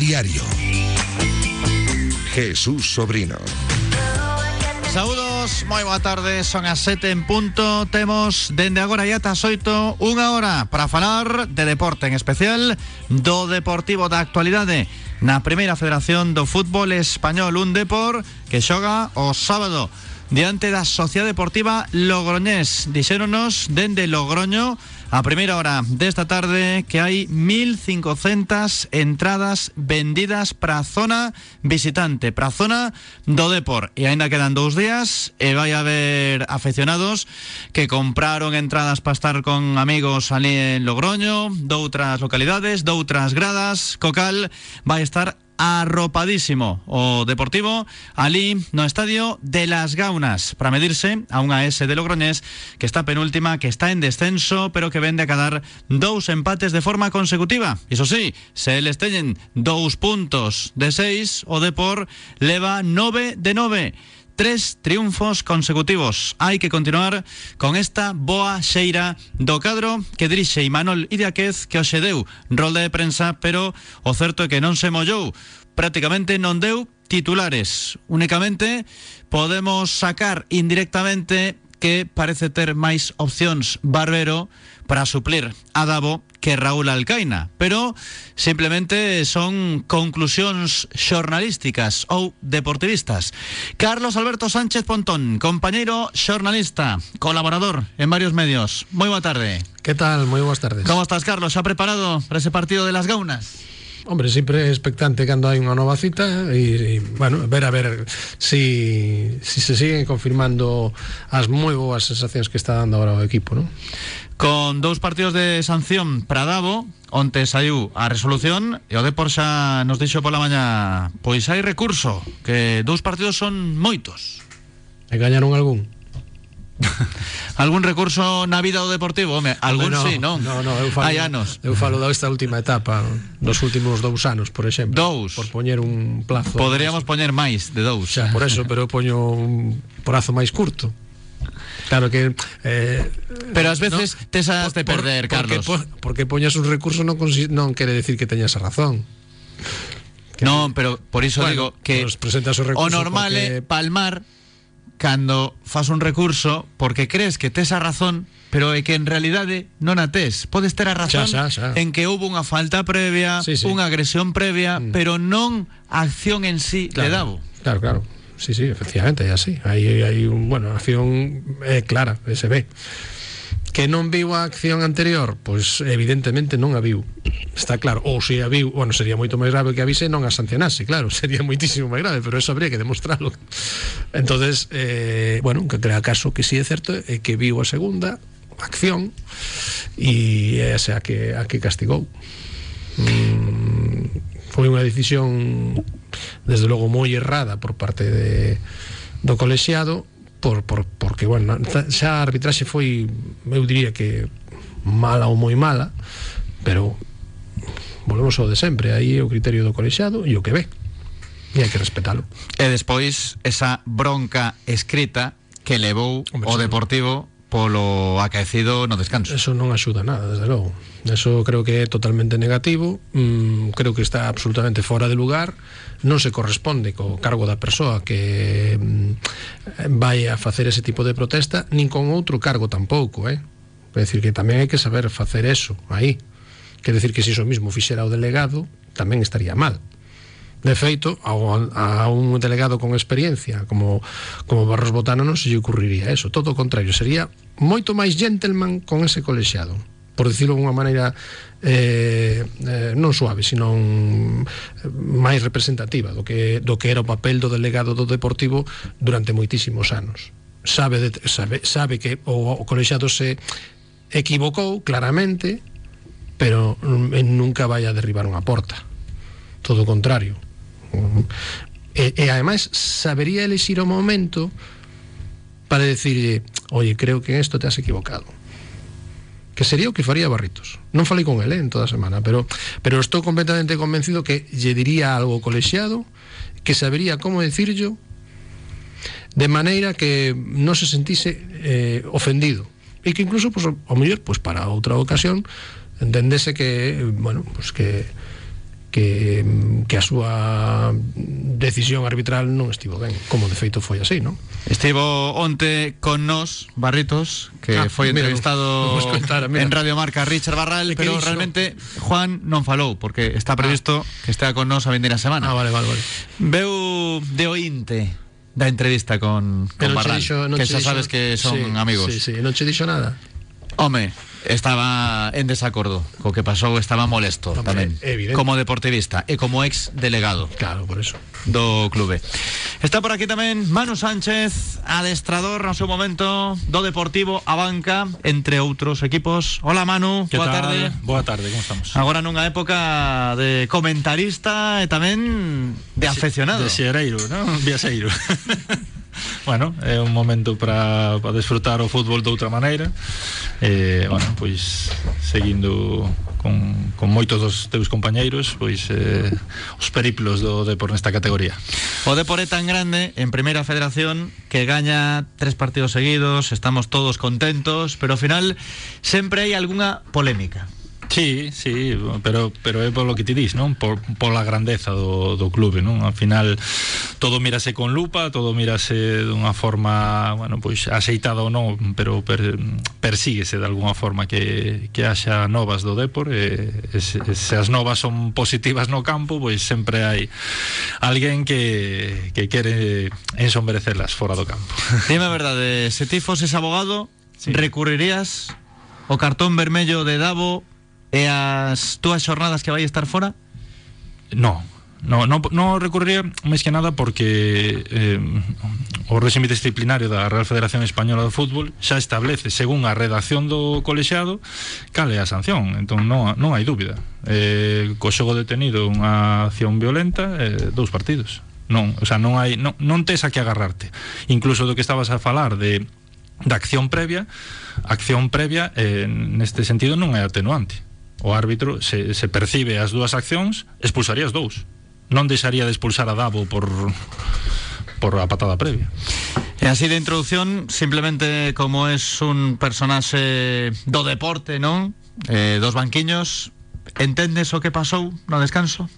Diario. Jesús Sobrino. Saúdos, moi boa tarde, son as 7 en punto Temos dende agora e ata 8 Unha hora para falar de deporte En especial do Deportivo da actualidade Na primeira federación do fútbol español Un depor que xoga o sábado Diante da Sociedade Deportiva Logroñés Dixéronos dende Logroño a primeira hora desta tarde que hai 1.500 entradas vendidas para a zona visitante, para a zona do Depor. E aínda quedan dous días e vai haber aficionados que compraron entradas para estar con amigos ali en Logroño, doutras localidades, doutras gradas, Cocal vai estar arropadísimo. O Deportivo ali no estadio de las Gaunas para medirse a unha S de Logroñés que está penúltima, que está en descenso pero que vende a cadar dous empates de forma consecutiva. Iso sí, se eles teñen dous puntos de seis o Depor leva nove de nove tres triunfos consecutivos. Hai que continuar con esta boa xeira do cadro que dirixe Imanol Idiáquez que hoxe deu rolda de prensa, pero o certo que non se mollou. Prácticamente non deu titulares. Únicamente podemos sacar indirectamente que parece ter máis opcións Barbero para suplir a Davo que Raúl Alcaina, pero simplemente son conclusións xornalísticas ou deportivistas. Carlos Alberto Sánchez Pontón, compañeiro xornalista, colaborador en varios medios. Moi boa tarde. Que tal? Moi boas tardes. Como estás, Carlos? Xa preparado para ese partido de las Gaunas? Hombre, sempre expectante cando hai unha nova cita e, e bueno, ver a ver si, si se siguen confirmando as moi boas sensacións que está dando agora o equipo, non? Con dous partidos de sanción para Davo, onte saiu a resolución e o Depor xa nos dixo pola maña pois hai recurso, que dous partidos son moitos. E gañaron algún? algún recurso na vida do Deportivo? Home, algún no, sí, non? No, no, eu falo, Hai anos Eu falo desta última etapa Dos últimos dous anos, por exemplo Dous. Por poñer un plazo Poderíamos poñer máis de dous. Xa, por eso, pero eu poño un prazo máis curto. Claro que eh, Pero ás veces no, tes as de perder, por, Carlos. Porque, porque poñas un recurso non, non quere decir que teñas a razón. Que, Non, pero por iso bueno, digo que presentas o, recurso o normal porque... é palmar cando fas un recurso porque crees que tes a razón pero é que en realidade non a tes podes ter a razón xa, xa, xa. en que houve unha falta previa sí, sí. unha agresión previa mm. pero non a acción en sí claro, de Davo claro, claro Sí, sí, efectivamente, é así. Hai, hai un, bueno, acción é clara, se ve. Que non viu a acción anterior? Pois evidentemente non a viu. Está claro, ou se a viu Bueno, sería moito máis grave que avise e non a sancionase Claro, sería moitísimo máis grave Pero eso habría que demostrarlo entonces eh, bueno, que crea caso que si sí é certo É que viu a segunda acción E esa a que, a que castigou. Mm, Foi unha decisión Desde logo moi errada Por parte de, do colexiado por, por, porque, bueno, xa a arbitraxe foi, eu diría que mala ou moi mala, pero volvemos ao de sempre, aí é o criterio do colexiado e o que ve. E hai que respetalo. E despois esa bronca escrita que levou Hombre, o Deportivo polo acaecido no descanso. Eso non axuda nada, desde logo. Eso creo que é totalmente negativo, mm, creo que está absolutamente fora de lugar, non se corresponde co cargo da persoa que mm, vai a facer ese tipo de protesta, nin con outro cargo tampouco, eh? Quer decir que tamén hai que saber facer eso aí. Quer decir que se iso mismo fixera o delegado, tamén estaría mal. De feito, a, a un delegado con experiencia como, como Barros Botano non se lle ocurriría eso, todo o contrario, sería moito máis gentleman con ese colexiado por dicirlo de unha maneira eh, eh, non suave, sino un, máis representativa do que, do que era o papel do delegado do Deportivo durante moitísimos anos. Sabe, de, sabe, sabe que o, o colexiado se equivocou claramente, pero mm, nunca vai a derribar unha porta. Todo o contrario, E, e ademais sabería elegir o momento para decirle, oye, creo que en esto te has equivocado. Que sería o que faría Barritos. Non falei con ele en toda semana, pero, pero estou completamente convencido que lle diría algo colexiado, que sabería como decirlo de maneira que non se sentise eh, ofendido e que incluso, pues, o mellor, pues, para outra ocasión entendese que, bueno, pues que que, que a súa decisión arbitral non estivo ben, como de feito foi así, non? Estivo onte con nos, Barritos, que ah, foi entrevistado mira, contar, en Radio Marca Richard Barral, pero realmente Juan non falou, porque está previsto ah. que estea con nos a vindeira semana. Ah, vale, vale, vale. Veu de ointe da entrevista con, con Barral, dixo, que xa sabes que son sí, amigos. Sí, sí, non che dixo nada. Home, estaba en desacordo co que pasou, estaba molesto Hombre, tamén, evidente. como deportivista e como ex delegado. Claro, por eso. Do clube. Está por aquí tamén Manu Sánchez, adestrador no seu momento do Deportivo a banca, entre outros equipos. Hola Manu, boa tal? tarde. Boa tarde, como estamos? Agora nunha época de comentarista e tamén de afeccionado. De xereiro, non? Viaxeiro. bueno, é un momento para, para desfrutar o fútbol de outra maneira. E, bueno, pois seguindo con, con moitos dos teus compañeiros pois eh, os periplos do Depor nesta categoría. O Depor é tan grande en Primeira Federación que gaña tres partidos seguidos estamos todos contentos pero ao final sempre hai algunha polémica Sí, sí, pero pero é polo que ti dis, non? Por pola grandeza do, do clube, non? Al final todo mírase con lupa, todo mírase dunha forma, bueno, pois aceitada ou non, pero per, persíguese de alguna forma que, que haxa novas do Depor e, e, se, se as novas son positivas no campo, pois sempre hai alguén que, que quere ensombrecerlas fora do campo. Dime a verdade, se ti foses abogado, sí. recurrirías o cartón vermello de Davo E as túas xornadas que vai estar fora? No, No, no, no recurriría máis que nada porque eh, o réxime disciplinario da Real Federación Española de Fútbol xa establece, según a redacción do colexiado, cal é a sanción. Entón non, non hai dúbida. Eh, co xogo detenido unha acción violenta, eh, dous partidos. Non, o sea, non hai non, non tes a que agarrarte. Incluso do que estabas a falar de da acción previa, acción previa eh, neste sentido non é atenuante o árbitro se, se percibe as dúas accións expulsaría as dous non deixaría de expulsar a Davo por por a patada previa E así de introducción, simplemente como es un personaxe do deporte, non? Eh, dos banquiños, entendes o que pasou no descanso?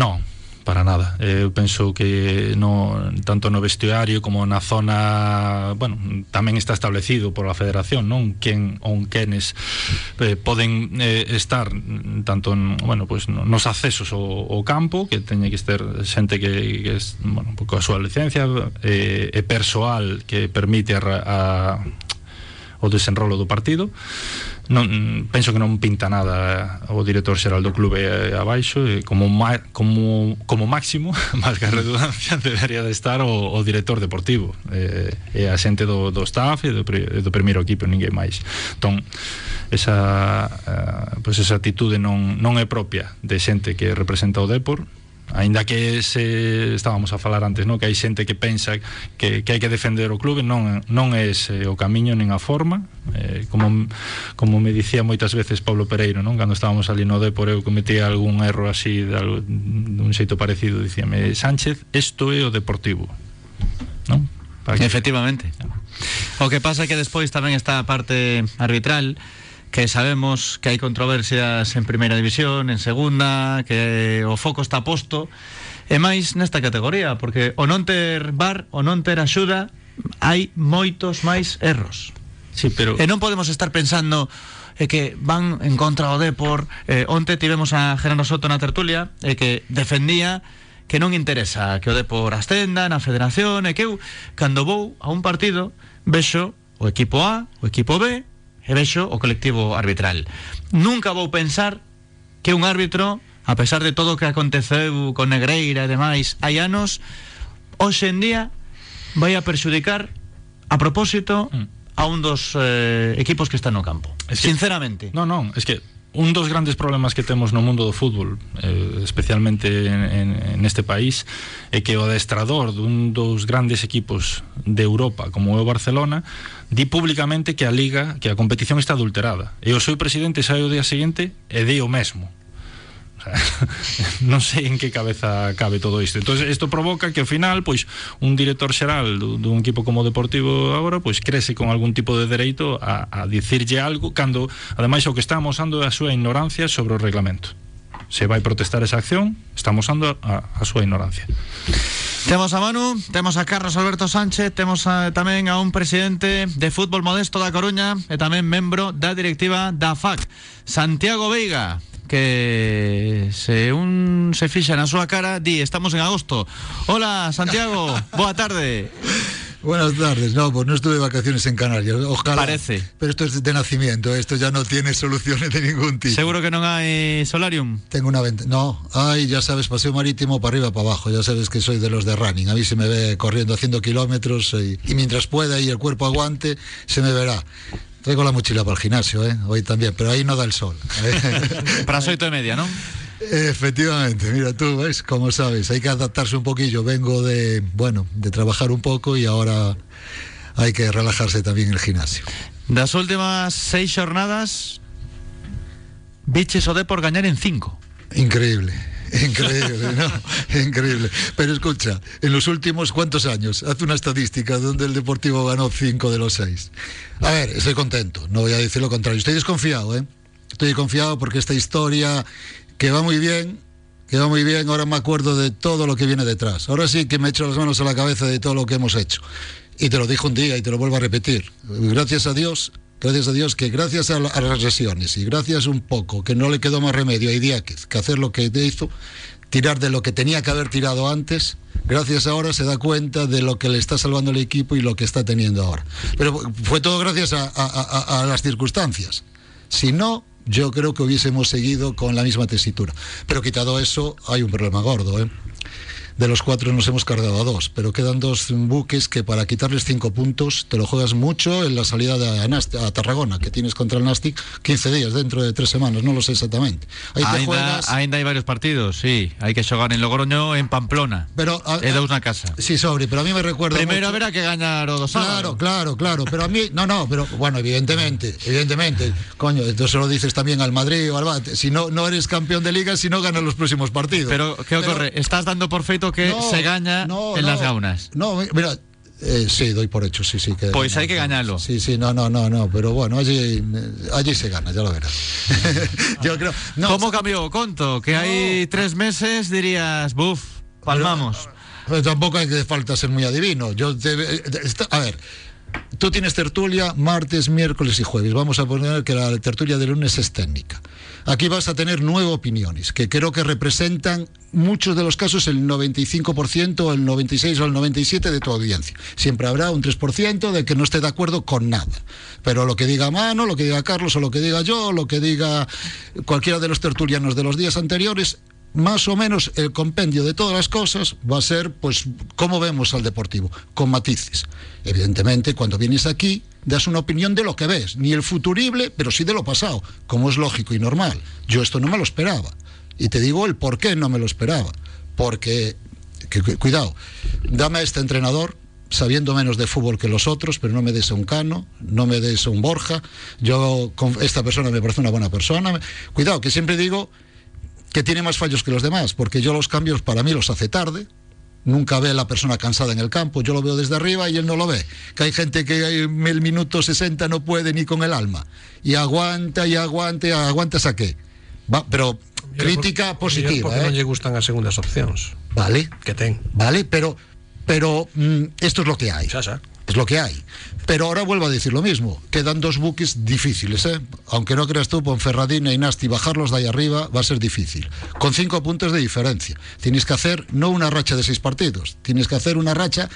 Non, para nada. Eu penso que no tanto no vestuario como na zona, bueno, tamén está establecido por a federación, non? Quen ou quenes eh, poden eh, estar tanto en, bueno, pues, nos accesos ao, ao campo, que teña que estar xente que, que es, bueno, coa súa licencia eh, e persoal que permite a, a o desenrolo do partido non, penso que non pinta nada eh, o director xeral do clube eh, abaixo e como, ma, como, como máximo máis que a redundancia debería de estar o, o director deportivo. Eh, e a xente do, do staff e do, do primeiro equipo ninguén máis. Entón esa, eh, pues esa atitude non, non é propia de xente que representa o Depor. Ainda que se estábamos a falar antes, non? Que hai xente que pensa que, que hai que defender o clube, non, non é ese eh, o camiño nin a forma. Eh, como, como me dicía moitas veces Pablo Pereiro, non? Cando estábamos ali no Depor, eu cometía algún erro así de, dun xeito parecido. Dicíame, Sánchez, isto é o deportivo. Non? Para que... Efectivamente. O que pasa é que despois tamén está a parte arbitral, que sabemos que hai controversias en primeira división, en segunda, que o foco está posto, e máis nesta categoría, porque o non ter bar, o non ter axuda, hai moitos máis erros. Sí, pero... E non podemos estar pensando e que van en contra o Depor eh, onte tivemos a Gerardo Soto na tertulia e que defendía que non interesa que o Depor ascenda na federación e que eu, cando vou a un partido vexo o equipo A, o equipo B vexo o colectivo arbitral. Nunca vou pensar que un árbitro, a pesar de todo o que aconteceu con Negreira e demais hai anos, hoxe en día vai a perxudicar a propósito mm. a un dos eh, equipos que están no campo. Es que, Sinceramente. Non, non, es que un dos grandes problemas que temos no mundo do fútbol eh, especialmente en, en, este país é que o adestrador dun dos grandes equipos de Europa como é Barcelona di públicamente que a liga que a competición está adulterada. E o seu presidente sai o día seguinte e di o mesmo non sei en que cabeza cabe todo isto. Entonces isto provoca que ao final, pois, un director xeral dun equipo como Deportivo agora, pois crece con algún tipo de dereito a, a dicirlle algo cando ademais o que está amosando é a súa ignorancia sobre o reglamento. se vai protestar esa acción, estamos usando a, a súa ignorancia. Temos a Manu, temos a Carlos Alberto Sánchez, temos a, tamén a un presidente de fútbol modesto da Coruña e tamén membro da directiva da FAC, Santiago Veiga que se un se fixa na súa cara di estamos en agosto. Hola, Santiago, boa tarde. Buenas tardes. No, pues no estuve de vacaciones en Canarias. Ojalá. Parece. Pero esto es de nacimiento. Esto ya no tiene soluciones de ningún tipo. Seguro que non hai solarium. Tengo una venta. No, ay, ya sabes, paseo marítimo para arriba, para abajo. Ya sabes que soy de los de running. A mí se me ve corriendo haciendo kilómetros y, y mientras pueda y el cuerpo aguante, se me verá. Traigo la mochila para el gimnasio, ¿eh? hoy también, pero ahí no da el sol. para las oito y media, ¿no? Efectivamente, mira, tú ves, como sabes, hay que adaptarse un poquillo. Vengo de, bueno, de trabajar un poco y ahora hay que relajarse también en el gimnasio. Das últimas seis jornadas, biches o de por ganar en cinco. Increíble. Increíble, ¿no? Increíble. Pero escucha, en los últimos cuántos años, hace una estadística donde el Deportivo ganó cinco de los seis. A ver, estoy contento, no voy a decir lo contrario. Estoy desconfiado, ¿eh? Estoy confiado porque esta historia que va muy bien, que va muy bien, ahora me acuerdo de todo lo que viene detrás. Ahora sí que me echo las manos a la cabeza de todo lo que hemos hecho. Y te lo dijo un día y te lo vuelvo a repetir. Gracias a Dios, gracias a Dios que gracias a, la, a las lesiones y gracias un poco que no le quedó más remedio a Idiáquez que hacer lo que hizo, tirar de lo que tenía que haber tirado antes, gracias ahora se da cuenta de lo que le está salvando el equipo y lo que está teniendo ahora. Pero fue todo gracias a, a, a las circunstancias. Si no, yo creo que hubiésemos seguido con la misma tesitura. Pero quitado eso, hay un problema gordo. ¿eh? De los cuatro nos hemos cargado a dos, pero quedan dos buques que para quitarles cinco puntos te lo juegas mucho en la salida de a, a Tarragona, que tienes contra el Nastic 15 días, dentro de tres semanas, no lo sé exactamente. Ahí ainda, juegas... ainda hai varios partidos, sí. Hai que xogar en Logroño, en Pamplona. Pero, a, é dous na casa. Sí, sobre, pero a mí me recuerda Primero habrá que ganar o dos Claro, claro, claro, pero a mí, no, no, pero bueno, evidentemente, evidentemente, coño, entonces lo dices también al Madrid o al Bate, si no, no eres campeón de liga, si no ganas los próximos partidos. Pero, ¿qué ocurre? Pero, Estás dando por feito que no, se gana no, en no, las gaunas. No, mira, eh, sí, doy por hecho, sí, sí. Que pues hay que ganarlo. Sí, sí, no, no, no, no, pero bueno, allí, allí se gana, ya lo verás. Yo creo. No, ¿Cómo cambió Conto? Que hay tres meses dirías, buf, palmamos. Pero, pero tampoco hay que falta ser muy adivino. Yo te, a ver. Tú tienes tertulia martes, miércoles y jueves. Vamos a poner que la tertulia de lunes es técnica. Aquí vas a tener nueve opiniones que creo que representan muchos de los casos el 95%, el 96 o el 97 de tu audiencia. Siempre habrá un 3% de que no esté de acuerdo con nada. Pero lo que diga Mano, lo que diga Carlos o lo que diga yo, lo que diga cualquiera de los tertulianos de los días anteriores, más o menos el compendio de todas las cosas va a ser, pues, cómo vemos al deportivo, con matices. Evidentemente, cuando vienes aquí, das una opinión de lo que ves, ni el futurible, pero sí de lo pasado, como es lógico y normal. Yo esto no me lo esperaba. Y te digo el por qué no me lo esperaba. Porque, que, que, cuidado, dame a este entrenador, sabiendo menos de fútbol que los otros, pero no me des a un Cano, no me des a un Borja. Yo, esta persona me parece una buena persona. Cuidado, que siempre digo que tiene más fallos que los demás, porque yo los cambios para mí los hace tarde, nunca ve a la persona cansada en el campo, yo lo veo desde arriba y él no lo ve. Que hay gente que en el minuto 60 no puede ni con el alma. Y aguanta y aguanta y aguanta a qué. Va, pero crítica por, positiva. Porque eh? lle gustan as segundas opcións. Vale. Que ten. Vale, pero pero mm, esto es lo que hay. Es lo que hay. Pero ahora vuelvo a decir lo mismo. Quedan dos buques difíciles, ¿eh? Aunque no creas tú, Ponferradina y Nasti, bajarlos de ahí arriba va a ser difícil. Con cinco puntos de diferencia. Tienes que hacer no una racha de seis partidos, tienes que hacer una racha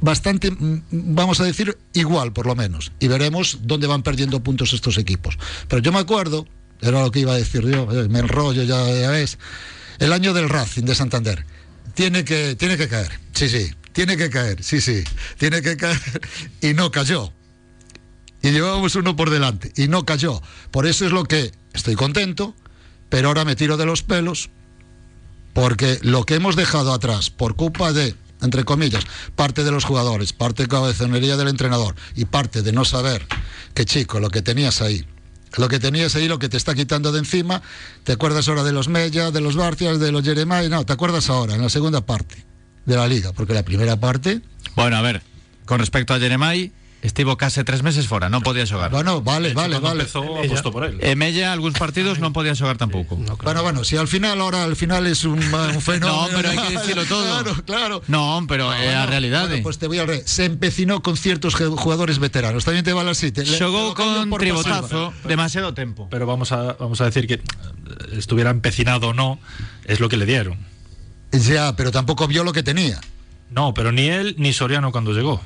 bastante, vamos a decir, igual por lo menos. Y veremos dónde van perdiendo puntos estos equipos. Pero yo me acuerdo, era lo que iba a decir yo, me enrollo ya, ya ves, el año del Racing de Santander. Tiene que, tiene que caer, sí, sí, tiene que caer, sí, sí, tiene que caer y no cayó. Y llevábamos uno por delante y no cayó. Por eso es lo que estoy contento, pero ahora me tiro de los pelos porque lo que hemos dejado atrás por culpa de, entre comillas, parte de los jugadores, parte de cabezonería del entrenador y parte de no saber que chico, lo que tenías ahí, lo que tenías ahí, lo que te está quitando de encima, te acuerdas ahora de los Mella, de los Barcias, de los Jeremiah, no, te acuerdas ahora, en la segunda parte de la liga, porque la primera parte... Bueno, a ver, con respecto a Jeremai, estivo case tres meses fora, non podía xogar. Bueno, vale, vale, vale. empezou, Ella- apostó por él. E Mella, algúns partidos non podía xogar tampouco. No, claro. Bueno, bueno, si al final ahora al final es un, un fenómeno. No, pero hay que decirlo todo. Claro, claro. Non, pero é a Bueno, realidade. bueno, pues te voy al revés. Se empecinó con ciertos jugadores veteranos. También te vale así. Te, Xogou con tribotazo demasiado tempo. Pero vamos a, vamos a decir que eh, estuviera empecinado o no, es lo que le dieron. Ya, pero tampoco vio lo que tenía. No, pero ni él ni Soriano cuando llegó.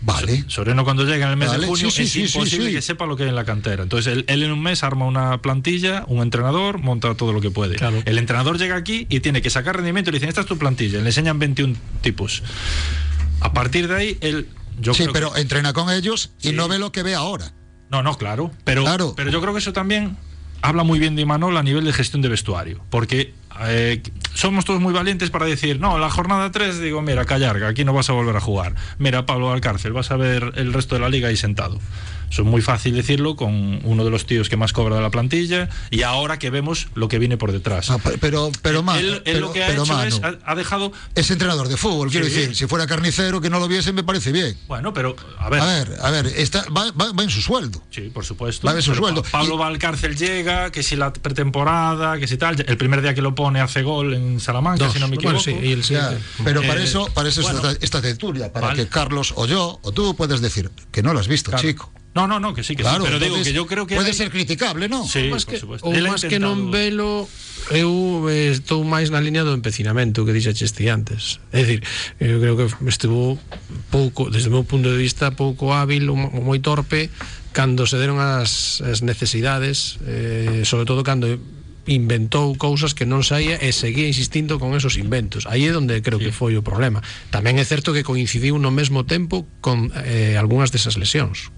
Vale. Soriano cuando llega en el mes Vale, de junio sí, sí, es sí, sí, imposible sí. que sepa lo que hay en la cantera. Entonces él, él en un mes arma una plantilla, un entrenador, monta todo lo que puede. Claro. El entrenador llega aquí y tiene que sacar rendimiento y le dicen, esta es tu plantilla, le enseñan 21 tipos. A partir de ahí, él... Yo sí, creo pero que- entrena con ellos y Sí. no ve lo que ve ahora. No, no, claro. Pero, Claro. pero yo creo que eso también habla muy bien de Imanol a nivel de gestión de vestuario. Porque eh, somos todos muy valientes para decir, no, la jornada 3, digo, mira, callar, aquí no vas a volver a jugar. Mira, Pablo Alcárcel, vas a ver el resto de la liga ahí sentado. Eso es muy fácil decirlo con uno de los tíos que más cobra de la plantilla y ahora que vemos lo que viene por detrás. Ah, pe- pero, pero, Manu, él, él pero- lo que ha hecho Manu, es, ha, ha dejado... es entrenador de fútbol, quiero Sí. decir. Si fuera carnicero, que no lo viese, me parece bien. Bueno, pero, a ver... A ver, a ver, está, va, va- va en su sueldo. Sí, por supuesto. Va ver su sueldo. Pa- Pablo Y- Valcárcel llega, que si la pretemporada, que si tal. El primer día que lo pone hace gol en Salamanca, Dos. si no me equivoco. Bueno, sí, y el Ya, pero para Eh, eso, para eso bueno. es esta tertulia, para Vale. que Carlos o yo o tú puedes decir que no lo has visto, Claro. chico. No, no, no, que sí, que claro, sí. Pero entonces, digo que yo creo que... Pode hay... ser criticable, non? Sí, por que, supuesto. Ou máis intentado... que non velo, eu estou máis na liña do empecinamento que dixaches ti antes. É dicir, eu creo que estuvo pouco, desde o meu punto de vista, pouco hábil, moi torpe, cando se deron as, as necesidades, eh, sobre todo cando inventou cousas que non saía e seguía insistindo con esos inventos. Aí é onde creo sí. que foi o problema. Tamén é certo que coincidiu no mesmo tempo con eh, algunhas desas lesións.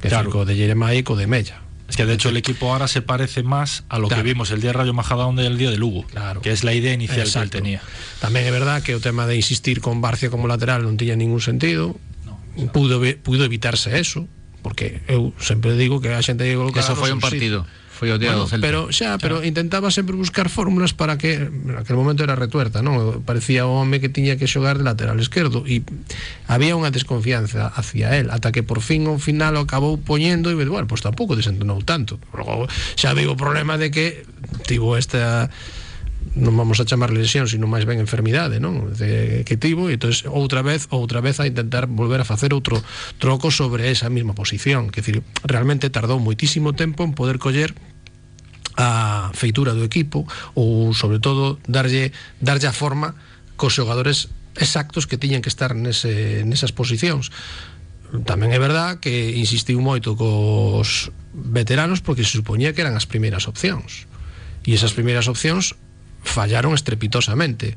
Que Claro. de Jeremai e co de Mella. Es que de hecho el equipo ahora se parece más a lo Claro. que vimos el día de Rayo Majadahonda y el día de Lugo. Claro. Que es la idea inicial Exacto. que él tenía. Tamén é verdad que o tema de insistir con Barcia como lateral non tiña ningún sentido. No, pudo, pudo evitarse eso, porque eu sempre digo que a xente que eso foi un partido. O Bueno, pero xa, pero intentaba sempre buscar fórmulas para que en aquel momento era retuerta, non? Parecía o home que tiña que xogar de lateral esquerdo e había unha desconfianza hacia él, ata que por fin ao final o acabou poñendo e bueno, pois pues tampouco desentonou tanto. Logo xa veio o problema de que tivo esta non vamos a chamar lesión, sino máis ben enfermidade, non? De, que tivo e entonces outra vez, outra vez a intentar volver a facer outro troco sobre esa mesma posición, que decir, realmente tardou moitísimo tempo en poder coller a feitura do equipo ou sobre todo darlle darlle a forma cos xogadores exactos que tiñan que estar nese, nesas posicións. Tamén é verdad que insistiu moito cos veteranos porque se supoñía que eran as primeiras opcións. E esas primeiras opcións fallaron estrepitosamente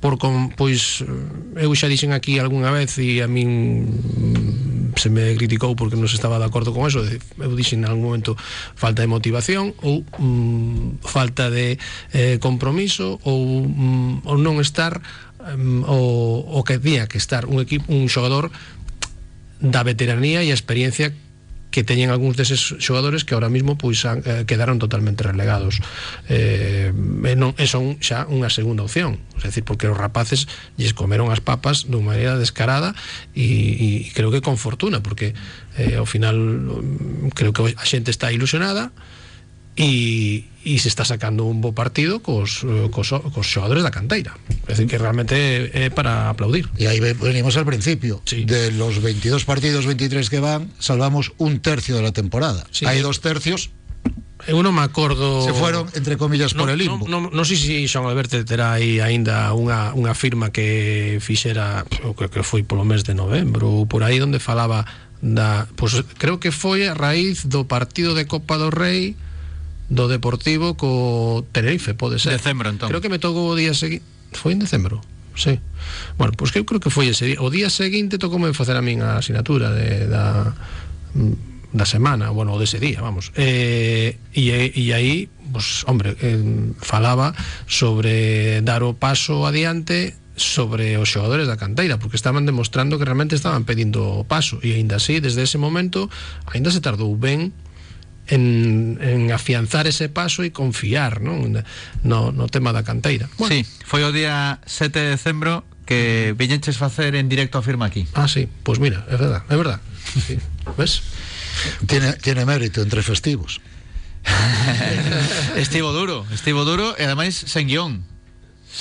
por con, pois eh, eu xa dixen aquí algunha vez e a min mm, se me criticou porque non se estaba de acordo con eso eu dixen en algún momento falta de motivación ou mm, falta de eh, compromiso ou, mm, ou non estar mm, o, o que día que estar. Un equipo un xogador da veteranía e a experiencia que teñen algúns deses xogadores que ahora mismo pois eh, quedaron totalmente relegados. Eh, e, non, e segunda opción. É dicir, porque os rapaces lles comeron as papas de unha maneira descarada e, e creo que con fortuna porque eh, ao final mm, creo que a xente está ilusionada e, e se está sacando un bo partido cos, eh, cos, cos xogadores da canteira é dicir, que realmente é, para aplaudir Y ahí ve- venimos al principio. Sí. De los 22 partidos, 23 que van, salvamos un tercio de la temporada. Sí. Hay dos tercios, eu non me acordo se fueron, entre comillas, por non, el limbo. Non, non, non sei se Xoan Alberto terá aí aínda unha, unha firma que fixera eu creo que foi polo mes de novembro ou por aí onde falaba da, pois, creo que foi a raíz do partido de Copa do Rei do Deportivo co Tenerife, pode ser. Decembro, entón. Creo que me tocou o día seguinte. Foi en decembro? Sí. Bueno, pois que eu creo que foi ese día. O día seguinte tocoume facer a min a asignatura de, da, da semana, bueno, dese día, vamos. Eh, e, e aí, pues, hombre, eh, falaba sobre dar o paso adiante sobre os xogadores da canteira porque estaban demostrando que realmente estaban pedindo paso e aínda así, desde ese momento aínda se tardou ben en, en afianzar ese paso e confiar non? no, no tema da canteira Sí, foi o día 7 de decembro que viñeches facer en directo a firma aquí. Ah, sí, pues mira, é verdad, é verdad. Sí. ¿Ves? Tiene, tiene mérito entre festivos. estivo duro, estivo duro e ademais sen guion.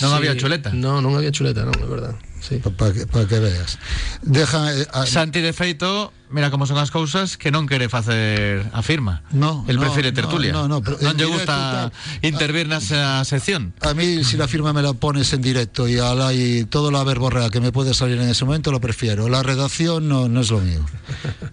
Non Sí, había chuleta. No, non había chuleta, non, é verdad. Sí. Para que, pa que veas. Deja. eh, a- Santi de feito, mira como son as cousas que non quere facer a firma. No, El no, prefire no, tertulia. no, no, pero non lle directo gusta tal. intervir nesa sección. A mí, si la firma me la pones en directo y, a la, y todo la verborrea que me puede salir en ese momento, lo prefiero. La redacción no, no es lo mío.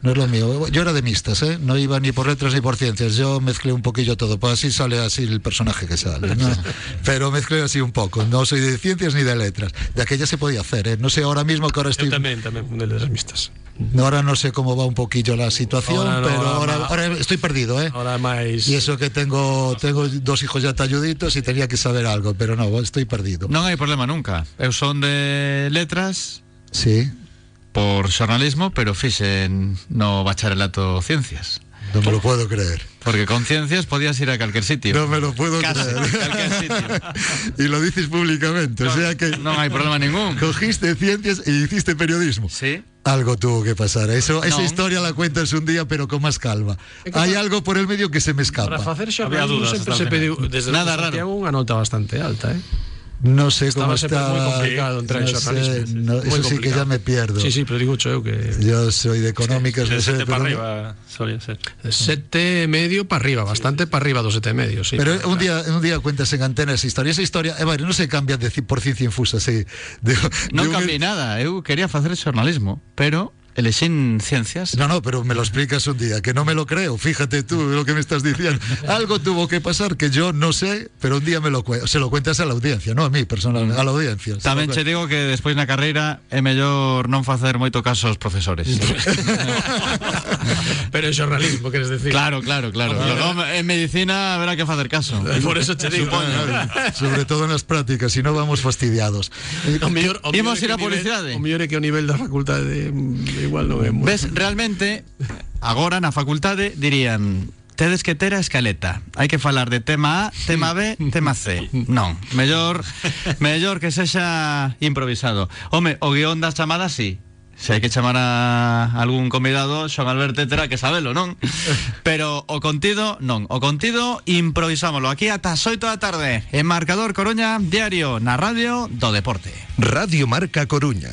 No es lo mío. Yo era de mixtas, ¿eh? No iba ni por letras ni por ciencias. Yo mezclé un poquillo todo. Pues así sale así el personaje que sale. ¿no? Pero mezclé así un poco. No soy de ciencias ni de letras. De aquella se podía hacer, ¿eh? No sé ahora mismo que ahora estoy. tamén, tamén, un deles mistas. Ahora no sé cómo va un poquillo la situación, Ahora no, pero ahora ahora, ma- ahora estoy perdido, ¿eh? Ahora máis... Y eso que tengo, tengo dos hijos ya talluditos y tenía que saber algo, pero no, estoy perdido. Non hai problema nunca. Eu son de letras Sí, por xornalismo, pero fixen no bacharelato ciencias. No me lo puedo creer. Porque con ciencias podías ir a cualquier sitio. No me lo puedo Casi, creer. cualquier sitio. y lo dices públicamente, o sea que Non hai problema ningún. cogiste ciencias y hiciste periodismo. Sí. Algo tuvo que pasar. Eso, esa No. historia la cuentas un día, pero con más calma. Hay algo por el medio que se me Para escapa. facer Había xornalismo dudas hasta se pediu desde Nada Nada raro. Santiago unha nota bastante alta, eh? No sé cómo Estaba sempre está. moi complicado entrar en no sé, xornalismo. no, Moi eso sí que complicado. ya me pierdo. Sí, sí, pero digo eu que Yo soy de económicas, no De sé, sete para arriba solía ser. sete e medio para arriba, bastante para arriba do sete e medio, sí. Pero un día, un día cuentas en antena esa historia. Esa historia, eh, vale, no se cambia de, por ciencia infusa, sí. De, Non de un- cambiei nada. Eu quería facer xornalismo, pero elexín ciencias. No, no, pero me lo explicas un día, que no me lo creo. Fíjate tú lo que me estás diciendo. Algo tuvo que pasar que yo no sé, pero un día me lo se lo cuentas a la audiencia, no a mí personalmente, a la audiencia. Tamén che digo que despois na carreira é mellor non facer moito caso aos profesores. pero en xornalismo, queres decir? claro, claro, claro. Logo, en medicina haberá que facer caso. Por eso che digo. Sobre todo en las prácticas, si no vamos fastidiados. O mellor, o Imos mellor é ir nivel- publicidade. O mellor é que o nivel da facultade mm, igual non é moi... Ves, realmente, agora na facultade dirían Tedes que ter a escaleta. Hai que falar de tema A, tema B, tema C Non, mellor Mellor que sexa improvisado. Home, o guion das chamadas sí. Se hai que chamar a algún convidado Xoan Alberto terá que sabelo, non? Pero o contido, non. O contido improvisámoslo. Aquí ata as 8 da tarde. En Marcador Coruña, diario na radio do deporte. Radio Marca Coruña.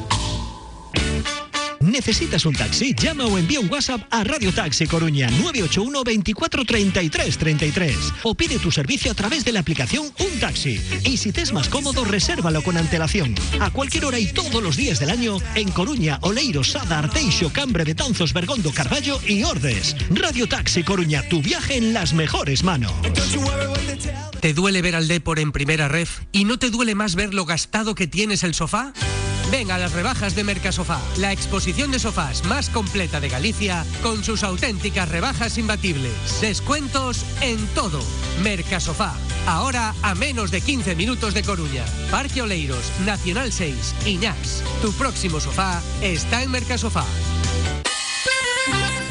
¿Necesitas un taxi? Llama o envía un WhatsApp a Radio Taxi Coruña 981 24 33 33 o pide tu servicio a través de la aplicación Un Taxi. Y si te es más cómodo, resérvalo con antelación. A cualquier hora y todos los días del año en Coruña, Oleiros, Sada, Arteixo, Cambre, Betanzos, Bergondo, Carballo y Ordes. Radio Taxi Coruña, tu viaje en las mejores manos. ¿Te duele ver al Depor en primera ref y no te duele más ver lo gastado que tienes el sofá? Ven a las rebajas de Mercasofá, la exposición de sofás más completa de Galicia, con sus auténticas rebajas imbatibles. Descuentos en todo. Mercasofá, ahora a menos de 15 minutos de Coruña. Parque Oleiros, Nacional 6, Iñás. Tu próximo sofá está en Mercasofá.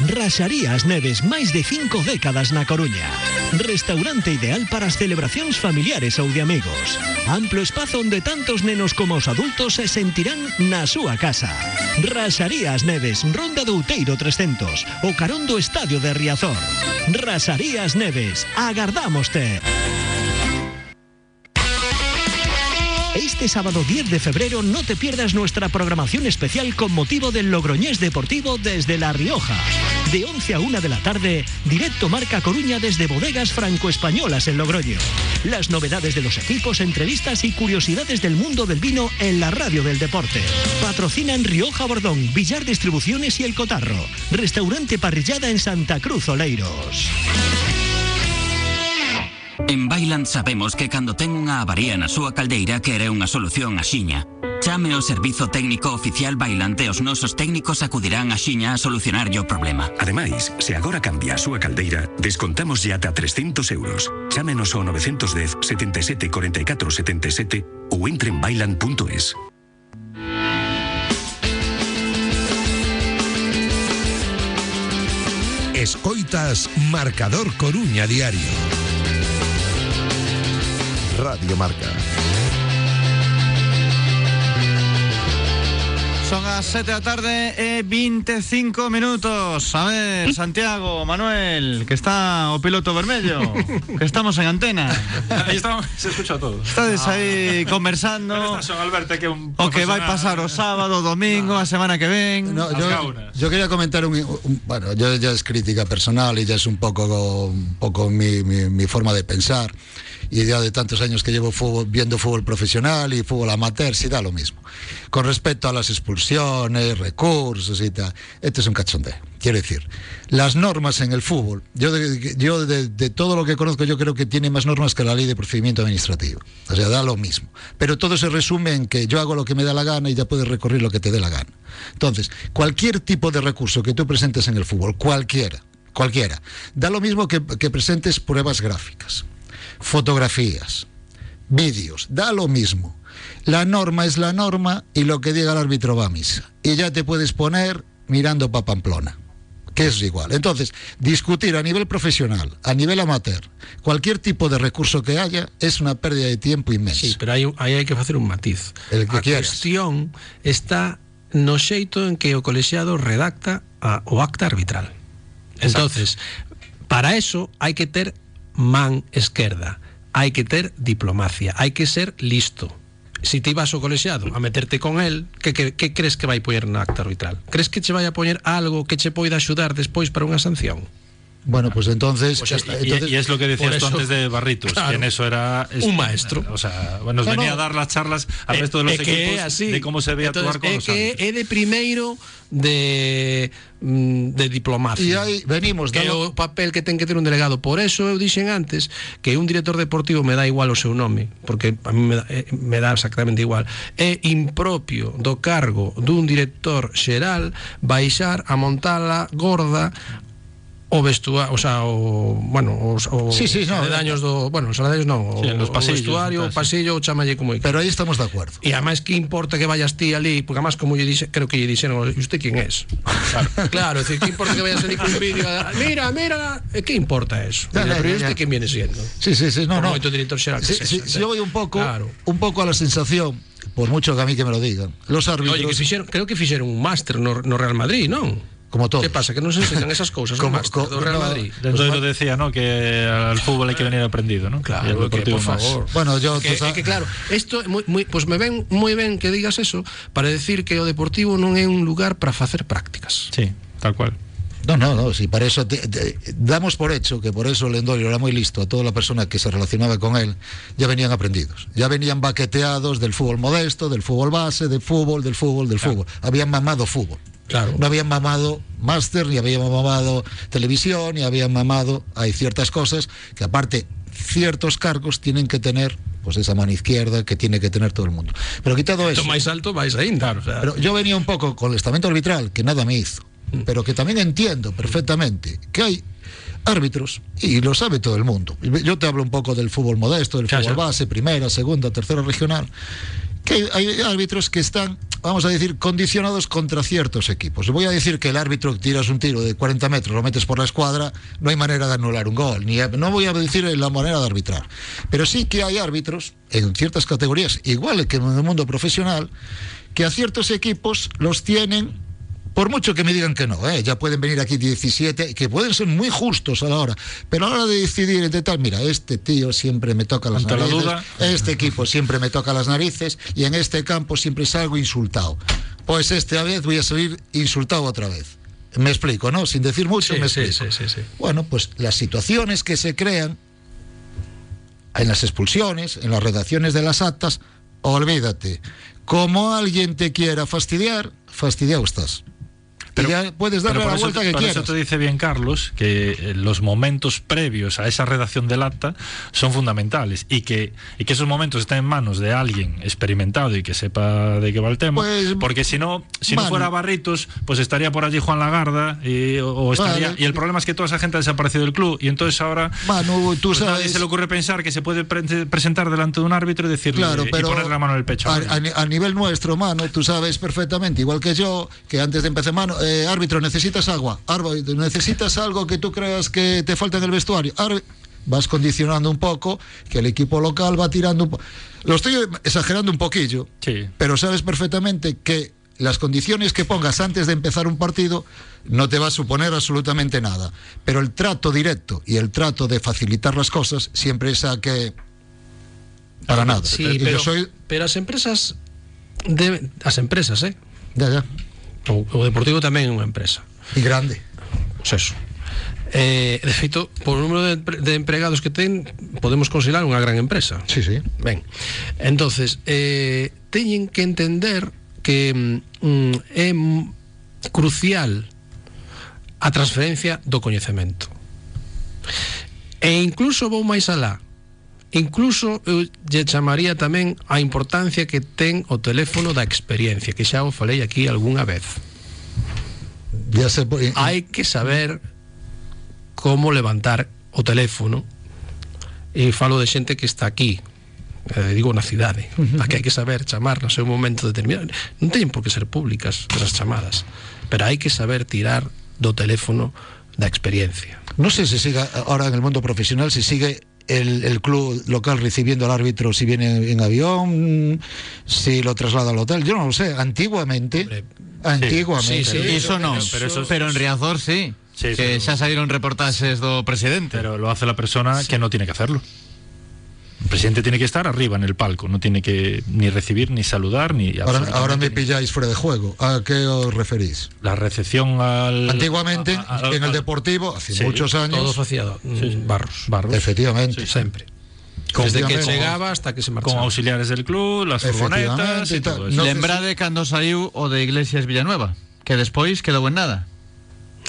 Raxarías Neves, máis de cinco décadas na Coruña. Restaurante ideal para as celebracións familiares ou de amigos. Amplo espazo onde tantos nenos como os adultos se sentirán na súa casa. Raxarías Neves, Ronda do Outeiro 300, o carón do Estadio de Riazor. Raxarías Neves, agardámoste. Este sábado 10 de febrero no te pierdas nuestra programación especial con motivo del Logroñés Deportivo desde La Rioja. De 11 a 1 de la tarde, directo Marca Coruña desde Bodegas Franco-Españolas en Logroño. Las novedades de los equipos, entrevistas y curiosidades del mundo del vino en la radio del deporte. Patrocinan Rioja Bordón, Villar Distribuciones y El Cotarro. Restaurante Parrillada en Santa Cruz Oleiros. En Bailand sabemos que cando ten unha avaría na súa caldeira quere unha solución axiña. Chame o servizo técnico oficial bailante os nosos técnicos acudirán a xiña a solucionar o problema. Ademais, se agora cambia a súa caldeira, descontamos ata 300 euros. Chámenos ao 910 77 44 77 ou entre en bailan.es. Escoitas Marcador Coruña Diario. Radio Marca. Son as 7 da tarde e 25 minutos. A ver, Santiago, Manuel, que está o piloto vermello, que estamos en antena. Ahí estamos, se escucha todo. Estades aí conversando Estas son Alberto que un o que vai profesional. pasar o sábado, domingo, a semana que ven. No, Las yo, yo quería comentar un, un- bueno, yo ya es crítica personal y ya es un poco, un poco mi, mi- mi forma de pensar. Y ya de tantos años que llevo fútbol- viendo fútbol profesional y fútbol amateur, sí da lo mismo. Con respecto a las expulsiones, recursos y tal, esto es un cachondeo. Quiero decir, las normas en el fútbol, yo, de, yo de, todo lo que conozco, yo creo que tiene más normas que la ley de procedimiento administrativo. O sea, da lo mismo. Pero todo se resume en que yo hago lo que me da la gana y ya puedes recurrir lo que te dé la gana. Entonces, cualquier tipo de recurso que tú presentes en el fútbol, cualquiera, cualquiera, da lo mismo que presentes pruebas gráficas, fotografías, vídeos, da lo mismo. La norma es la norma y lo que diga el árbitro va a misa. Y ya te puedes poner mirando para Pamplona, que es igual. Entonces, discutir a nivel profesional, a nivel amateur, cualquier tipo de recurso que haya es una pérdida de tiempo inmensa. Sí, pero aí, aí hai que facer un matiz. El que a quieras. cuestión está no xeito en que o colexiado redacta a, o acta arbitral. Entonces, para eso hai que ter man esquerda. Hai que ter diplomacia, hai que ser listo. Si ti vas ao colexiado a meterte con el, que, que, que crees que vai poñer na acta arbitral? Crees que che vai a poñer algo que che poida axudar despois para unha sanción? Bueno, pues entonces, Pues está. eh, Y, entonces y es lo que decías por tú eso- antes de Barritos, Claro. que en eso era es- Un maestro. O sea, nos No, venía no. a dar las charlas al É- resto de los que equipos así. de cómo se ve Entonces, actuar con los que árbitros. é de primeiro de mm, de diplomacia. Y aí venimos, que dalo- o papel que ten que ter un delegado. Por eso eu dixen antes que un director deportivo me dá igual o seu nome, porque a mí me dá, eh, me dá exactamente igual. É impropio do cargo dun director xeral baixar a montala gorda o vestuario, o sea, o, bueno, os, o Sí, sí, no, daños do, bueno, os daños non, o, Sí, los o vestuario, y o pasillo, o chamalle como pero ahí estamos de acuerdo. E además que importa que vayas ti ali, porque además como lle dixe, creo que lle dixeron, "E usted quién es? Claro, claro, es decir, que importa que vayas ali con un vídeo, mira, mira, e que importa eso? Ya, ya, pero ya, este quién viene siendo? Sí, sí, sí, no, Por no. moito director xeral Sí, que sí, sexa, sí, yo voy un poco, Claro. un poco a la sensación, por mucho que a mí que me lo digan, los árbitros, Oye, que fixeron, creo que fixeron un máster no, no Real Madrid, non? Como todos. Que pasa? Que non se enseñan esas cousas no Como- Real no, Madrid. Entonces lo decía, ¿no? Que al fútbol hay que venir aprendido, ¿no? Claro, que, por más. favor. Bueno, yo, que, sabes- é que claro, isto é moi, moi, pues me ven moi ben que digas eso para decir que o deportivo non é un lugar para facer prácticas. Sí, tal cual. No, no, no, sí, para eso te- te- damos por hecho que por eso Lendorio era muy listo, a toda la persona que se relacionaba con él, ya venían aprendidos, ya venían baqueteados del fútbol modesto, del fútbol base, del fútbol, del fútbol, del fútbol. Habían mamado fútbol. Claro. No habían mamado máster, ni habían mamado televisión, ni habían mamado. Hay ciertas cosas que, aparte, ciertos cargos tienen que tener, pues esa mano izquierda que tiene que tener todo el mundo. Pero quitado eso. Esto máis alto vais ainda. o sea, Pero yo venía un poco con el estamento arbitral, que nada me hizo, pero que también entiendo perfectamente que hay árbitros, y lo sabe todo el mundo. Yo te hablo un poco del fútbol modesto, del fútbol base, primera, segunda, tercera regional, que hay, árbitros que están, vamos a decir, condicionados contra ciertos equipos. Voy a decir que el árbitro tiras un tiro de 40 metros, lo metes por la escuadra, no hay manera de anular un gol, ni no voy a decir la manera de arbitrar. Pero sí que hay árbitros en ciertas categorías, igual que en el mundo profesional, que a ciertos equipos los tienen por mucho que me digan que no, ¿eh? ya pueden venir aquí 17, que pueden ser muy justos a la hora, pero a la hora de decidir de tal, mira, este tío siempre me toca las Ante la narices, duda. este equipo siempre me toca las narices y en este campo siempre salgo insultado. Pues esta vez voy a salir insultado otra vez. Me explico, ¿no? Sin decir mucho, Sí, me explico. sí, sí, sí. Bueno, pues las situaciones que se crean en las expulsiones, en las redacciones de las actas, olvídate. Como alguien te quiera fastidiar, fastidiado estás. Y ya puedes darle Pero por la eso, vuelta que por quieras. eso te dice bien Carlos que eh, los momentos previos a esa redacción del acta son fundamentales y que, y que esos momentos estén en manos de alguien experimentado y que sepa de qué va el tema. Pues, porque si no, si Manu. no fuera Barritos, pues estaría por allí Juan Lagarda y, o- o estaría, Vale. y el problema es que toda esa gente ha desaparecido del club y entonces ahora Manu, tú pues nadie sabes. se le ocurre pensar que se puede pre- presentar delante de un árbitro y decirle Claro, pero y poner la mano en el pecho. A, a a nivel nuestro, mano, tú sabes perfectamente, igual que yo, que antes de empezar, mano, eh, árbitro, necesitas agua, árbitro, necesitas algo que tú creas que te falta en el vestuario. Árbi- vas condicionando un poco, que el equipo local va tirando un poco. Lo estoy exagerando un poquillo, Sí. pero sabes perfectamente que las condiciones que pongas antes de empezar un partido no te va a suponer absolutamente nada. Pero el trato directo y el trato de facilitar las cosas siempre es a que... Para nada. Sí, yo pero, soy- pero as empresas deben, as empresas, eh? Ya, ya. o, o Deportivo tamén é unha empresa. E grande. Pois eso. Eh, de feito, por número de, de empregados que ten, podemos considerar unha gran empresa. Sí, sí. Ben. Entonces, eh, teñen que entender que mm, mm é crucial a transferencia do coñecemento. E incluso vou máis alá. Incluso eu lle chamaría tamén a importancia que ten o teléfono da experiencia, que xa o falei aquí algunha vez. Ya por- y- Hai que saber como levantar o teléfono. E falo de xente que está aquí eh, digo na cidade a que hai que saber chamar no seu momento determinado. Non teñen por que ser públicas esas chamadas pero hai que saber tirar do teléfono da experiencia. No sé si siga ahora en el mundo profesional, si sigue el, el club local recibiendo al árbitro si viene en avión, si lo traslada al hotel. Yo no lo sé. Antiguamente. Hombre, antiguamente. Sí, sí. Iso non, pero pero, eso- en Riazor sí, Sí, que pero- xa saíron reportaxes do presidente. Pero lo hace la persona que no tiene que hacerlo. El presidente tiene que estar arriba en el palco, no tiene que ni recibir, ni saludar, ni... Ahora, ahora me pilláis fuera de juego. ¿A qué os referís? La recepción al... Antiguamente, a- a- en el Deportivo, hace Sí, muchos todo años, facía mm, Sí, sí. barros Barros. efectivamente. sempre desde que chegaba hasta que se Con marchaba auxiliares del club, las furgonetas y todo eso. No Lembrade cando saiu o de Iglesias Villanueva, que despois quedou en nada.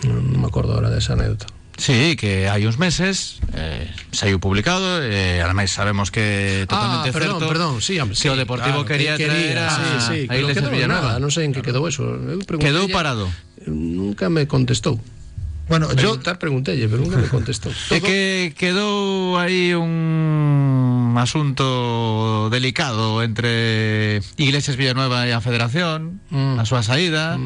non me acordo ahora desa anécdota Sí, que hai uns meses eh, saiu publicado e eh, ademais sabemos que totalmente ah, perdón, certo perdón, sí, hombre, que o Deportivo que quería traer a- sí, sí, a Iglesias quedou Villanueva. nada, non sei en que quedou eso. Eu Quedou parado. Nunca me contestou. Bueno, yo, Preguntar, preguntelle, pero nunca me contestou. É que quedou aí un asunto delicado entre Iglesias Villanueva e a Federación, Mm. a súa saída.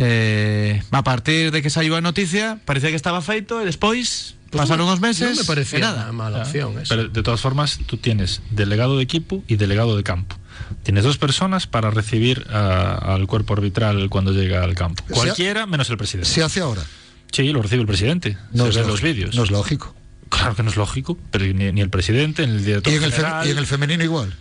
Eh, a partir de que saiu a noticia, parecía que estaba feito e despois Pues pasaron uns meses non me parecía nada. mala opción eso. Pero de todas formas, tú tienes delegado de equipo y delegado de campo. Tienes dos personas para recibir a- al cuerpo arbitral cuando llega al campo. Cualquiera menos el presidente. se hace ahora. Sí, lo recibe el presidente. No se es ve en lógico, los vídeos. No es lógico. Claro que no es lógico, pero ni, ni el presidente, ni el director Y en el, general. y en el femenino igual.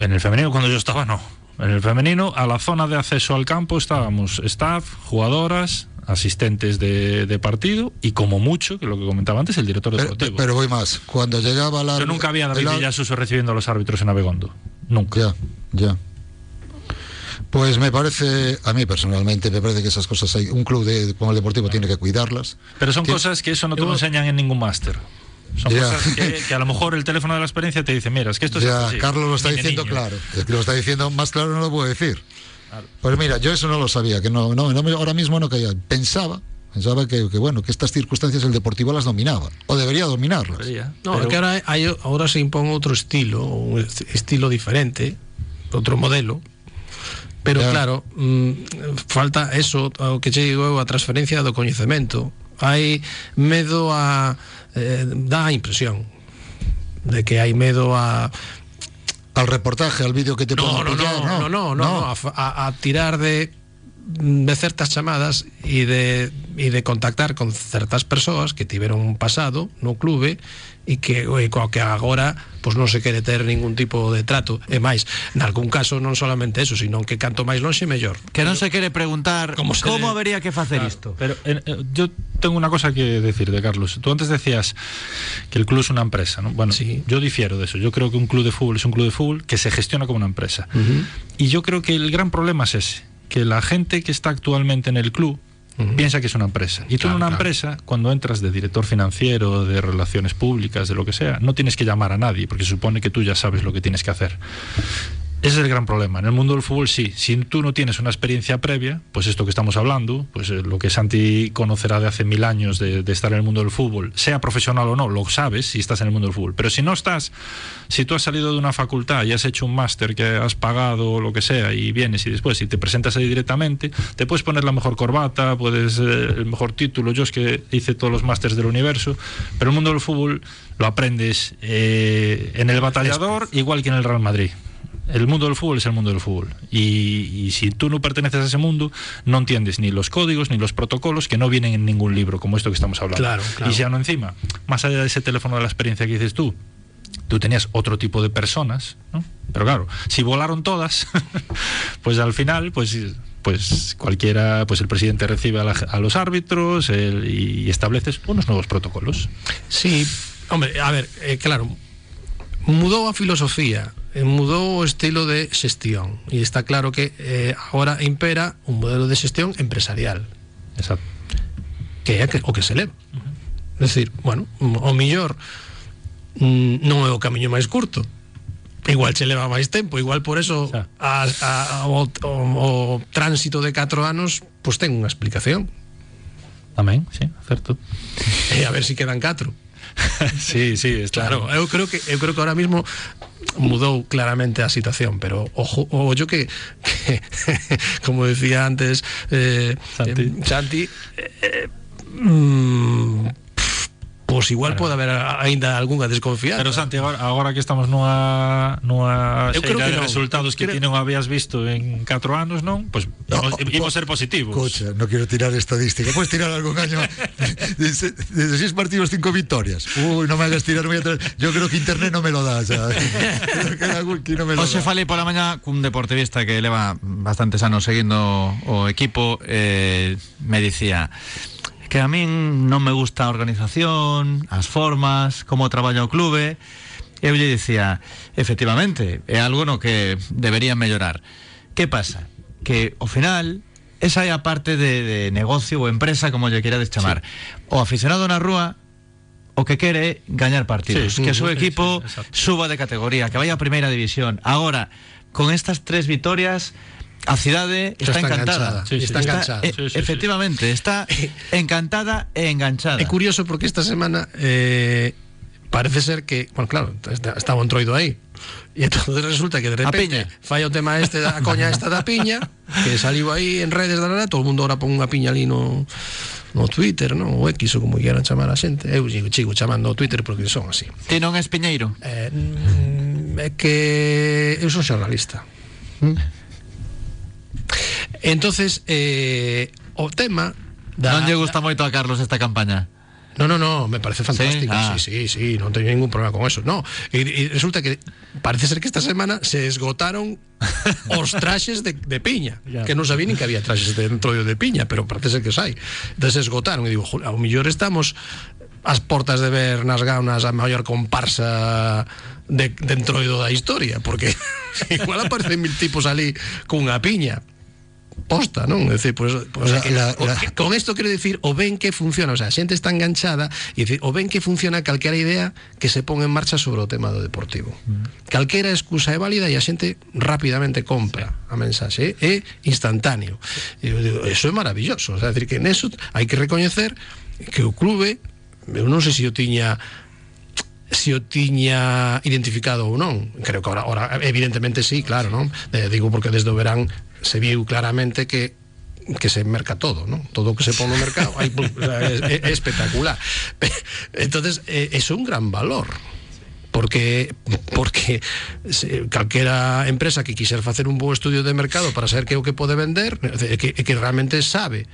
En el femenino cuando yo estaba no. En el femenino a la zona de acceso al campo estábamos staff, jugadoras, asistentes de, de partido y como mucho, que lo que comentaba antes, el director Pero, deportivo. pero voy más. Cuando llegaba la. yo nunca había David Villasuso recibiendo a los árbitros en Abegondo. Nunca. Ya, ya. Pues me parece, a mí personalmente, me parece que esas cosas hay. Un club de, como el Deportivo tiene que cuidarlas. Pero son Tien- cosas que eso no te lo enseñan en ningún máster. Son Ya. cosas que, que a lo mejor el teléfono de la experiencia te dice, mira, es que esto es Ya, así". Carlos lo está Ni diciendo niño. claro. Es que lo está diciendo más claro, no lo puedo decir. Pues mira, yo eso no lo sabía, que no, no, no ahora mismo no caía. Pensaba, pensaba que, que, bueno, que estas circunstancias el Deportivo las dominaba, o debería dominarlas. Debería, No, pero- que ahora, hai, ahora se impón outro estilo, un est- estilo diferente, outro modelo. Pero Ya. claro, mm, falta eso, o que che digo a transferencia do coñecemento. Hai medo a eh, dá a impresión de que hai medo a Al reportaje, al vídeo que te no, no, pillar, no, no, no, no, no, a, a tirar de de certas chamadas e de e de contactar con certas persoas que tiveron un pasado no clube e que e coa que agora pois non se quere ter ningún tipo de trato e máis, nalgún caso non solamente eso, sino que canto máis lonxe mellor. Que non se quere preguntar ¿Cómo como, se le- habería que facer isto. Pero eh, eh, yo tengo una cosa que decir de Carlos. Tú antes decías que el club es una empresa, ¿no? Bueno, Sí. yo difiero de eso. Yo creo que un club de fútbol es un club de fútbol que se gestiona como una empresa. Y yo creo que el gran problema es ese. Que la gente que está actualmente en el club piensa que es una empresa. Y tú en una empresa, cuando entras de director financiero, de relaciones públicas, de lo que sea, no tienes que llamar a nadie, porque se supone que tú ya sabes lo que tienes que hacer. Ese es el gran problema. En el mundo del fútbol sí, si tú no tienes una experiencia previa, pues esto que estamos hablando, pues eh, lo que Santi conocerá de hace mil años de, de, estar en el mundo del fútbol, sea profesional o no, lo sabes si estás en el mundo del fútbol. Pero si no estás, si tú has salido de una facultad y has hecho un máster que has pagado o lo que sea y vienes y después si te presentas ahí directamente, te puedes poner la mejor corbata, puedes eh, el mejor título. Yo es que hice todos los másters del universo, pero el mundo del fútbol lo aprendes eh, en el batallador igual que en el Real Madrid el mundo del fútbol es el mundo del fútbol. Y, y, si tú no perteneces a ese mundo, no entiendes ni los códigos ni los protocolos que no vienen en ningún libro, como esto que estamos hablando. Claro, claro. Y ya no encima, más allá de ese teléfono de la experiencia que dices tú, tú tenías otro tipo de personas, ¿no? Pero claro, si volaron todas, pues al final, pues pues cualquiera, pues el presidente recibe a, la, a los árbitros el, y estableces unos nuevos protocolos. Sí, hombre, a ver, eh, claro, mudou a filosofía mudou o estilo de xestión. E está claro que eh, agora impera un modelo de xestión empresarial. Exacto. que é o que se leva uh -huh. é dicir, bueno, o millor mm, non é o camiño máis curto. Igual se leva máis tempo igual por eso a, a, o, o, o tránsito de 4 anos pois pues ten unha explicación. Amén, sí, certo. E a ver si quedan 4 sí, sí, está claro. Eu creo que eu creo que ahora mismo mudou claramente a situación, pero ojo, ojo yo que, que como decía antes eh, Santi, eh, Santi eh, mm, pois igual Claro. pode haber aínda algunha desconfianza. Pero Santi, agora, agora que estamos nunha nunha Eu creo que de non. resultados que Creo- ti non habías visto en 4 anos, non? Pois No, imos, po- imos ser positivos. Escucha, no quiero tirar estadística. Puedes tirar algún año de, se- de seis partidos, cinco victorias. Uy, no me hagas tirar muy atrás. Yo creo que internet no me lo da. no me lo Hoxe da. falei pola mañá cun deportivista que leva bastantes anos seguindo o equipo eh, me dicía que a min non me gusta a organización, as formas, como traballa o clube. Eu lle dicía, efectivamente, é algo no que deberían mellorar. Que pasa? Que ao final esa é a parte de, de negocio ou empresa, como lle querades chamar. O aficionado na rúa o que quere é gañar partidos, Sí, que o sí, seu sí, equipo sí, suba de categoría, que vaya a primeira división. Agora, con estas tres vitorias, a cidade está, está encantada. enganchada, Sí, sí, está enganchada. eh, Sí, sí, sí. efectivamente, está encantada e enganchada. É curioso porque esta semana eh, parece ser que, bueno, claro, está- estaba un troido aí. E entonces resulta que de repente piña. fai o tema este da coña esta da piña, que saliu aí en redes da nada, todo o mundo ahora pon unha piña ali no no Twitter, no, o X ou como quieran chamar a xente. Eu sigo, sigo chamando o Twitter porque son así. Ti non es Piñeiro? Eh, mm, é que eu son xornalista. Entonces, eh, o tema da, non lle gusta moito a Carlos esta campaña. No, no, no, me parece fantástico. Ah. Sí, sí, sí, non teño ningún problema con eso. No, y, y resulta que parece ser que esta semana se esgotaron os traxes de, de piña, Ya. que non sabía nin que había traxes de entrollo de piña, pero parece ser que os hai. Entonces se esgotaron e digo, "Jol, ao millor estamos ás portas de ver nas gaunas a maior comparsa de, de entroido da historia, porque igual aparecen mil tipos ali cunha piña posta, non? É dicir, pues, pues, la- la- que, con isto quero dicir o ben que funciona, o sea, a xente está enganchada e dicir, o ben que funciona calquera idea que se pon en marcha sobre o tema do deportivo. Calquera excusa é válida e a xente rapidamente compra a mensaxe, é instantáneo. E eu digo, eso é maravilloso, o sea, dicir que neso hai que recoñecer que o clube, eu non sei se o tiña se o tiña identificado ou non creo que ahora, ahora evidentemente sí, claro non? Eh, digo porque desde o verán se viu claramente que que se merca todo, ¿no? Todo o que se pone no mercado o é, é espectacular. Entonces, eh, eso é un gran valor porque porque calquera empresa que quiser facer un bo estudio de mercado para saber que o que pode vender, é que, realmente sabe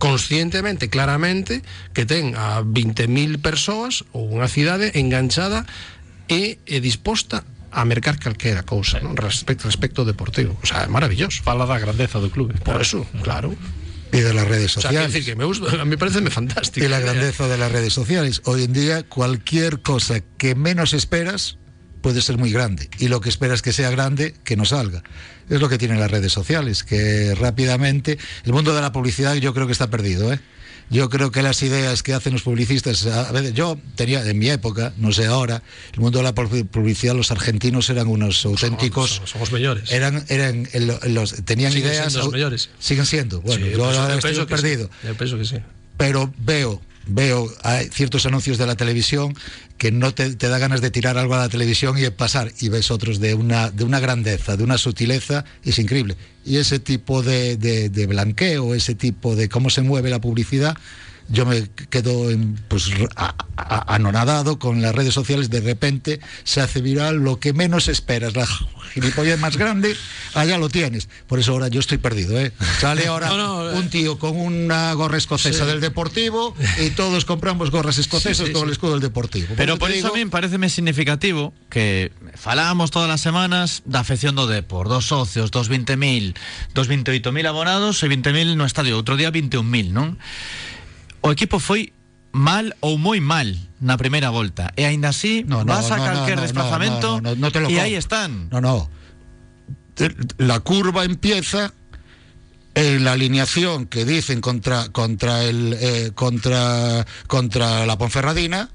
conscientemente, claramente, que ten a 20.000 persoas ou unha cidade enganchada e, e disposta a mercar calquera cousa, non? Respecto, respecto ao deportivo. O sea, é maravilloso. Fala da grandeza do clube. Por eso, claro. Y de las redes O sea, quero sociales. decir que me, gusta, a mí parece fantástico. y la grandeza de las redes sociales. Hoy en día, cualquier cosa que menos esperas puede ser muy grande y lo que esperas que sea grande, que no salga. Es lo que tienen las redes sociales, que rápidamente el mundo de la publicidad yo creo que está perdido, ¿eh? Yo creo que las ideas que hacen los publicistas, a veces, yo tenía en mi época, no sé ahora, el mundo de la publicidad, los argentinos eran unos auténticos. Somos, somos mejores. Eran, eran los, tenían siguen ideas. Siendo los mejores. Siguen siendo. Bueno, Sí, yo pues, ahora estoy perdido. sí, yo pienso que sí. Pero veo, veo hay ciertos anuncios de la televisión que no te, da ganas de tirar algo a la televisión y pasar y ves otros de una, de una grandeza, de una sutileza, es increíble. Y ese tipo de- de blanqueo, ese tipo de cómo se mueve la publicidad, yo me quedo en, pues, a- a- anonadado con las redes sociales, de repente se hace viral lo que menos esperas, la gilipollez más grande, allá lo tienes. Por eso ahora yo estoy perdido, ¿eh? Sale ahora No, no, eh. un tío con una gorra escocesa Sí. del Deportivo y todos compramos gorras escocesas Sí, sí, con el escudo del Deportivo. Pero por eso digo- a mí pareceme significativo que falábamos todas las semanas da afección do Depor, dos socios, dos 20.000, dos 28.000 abonados e 20.000 no estadio, outro día 21.000, non? O equipo foi mal ou moi mal na primeira volta e aínda así No, no, vas a no, calquer no, desplazamento no, no, no, no te lo e aí están. No, no. La curva empieza en la alineación que dicen contra contra el eh, contra contra la Ponferradina,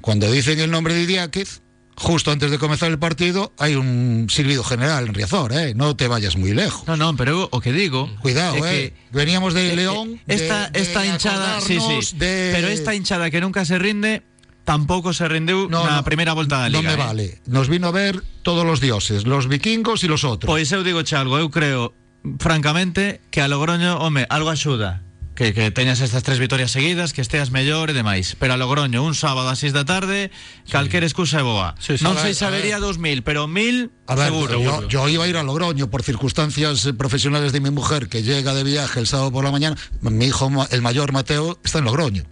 cuando dicen el nombre de Idiáquez, justo antes de comenzar el partido hay un silbido general en Riazor, eh, no te vayas muy lejos. No, no, pero o que digo Cuidado, eh. Veníamos de León. esta de- de esta hinchada, sí, sí. de- Pero esta hinchada que nunca se rinde tampouco se rendeu No, na no, primeira volta da No liga. me eh. vale. Nos vino a ver todos los dioses, los vikingos y los otros. Pois eu digo algo, eu creo francamente que a Logroño, home, algo axuda que, que teñas estas tres vitorias seguidas, que esteas mellor e demais. Pero a Logroño, un sábado a 6 da tarde, calquer excusa é boa. Sí, sí. non sei habería 2000, pero 1000 A ver, seguro. yo, yo iba a ir a Logroño por circunstancias eh, profesionales de mi mujer que llega de viaje el sábado por la mañana. Mi hijo, el mayor Mateo, está en Logroño.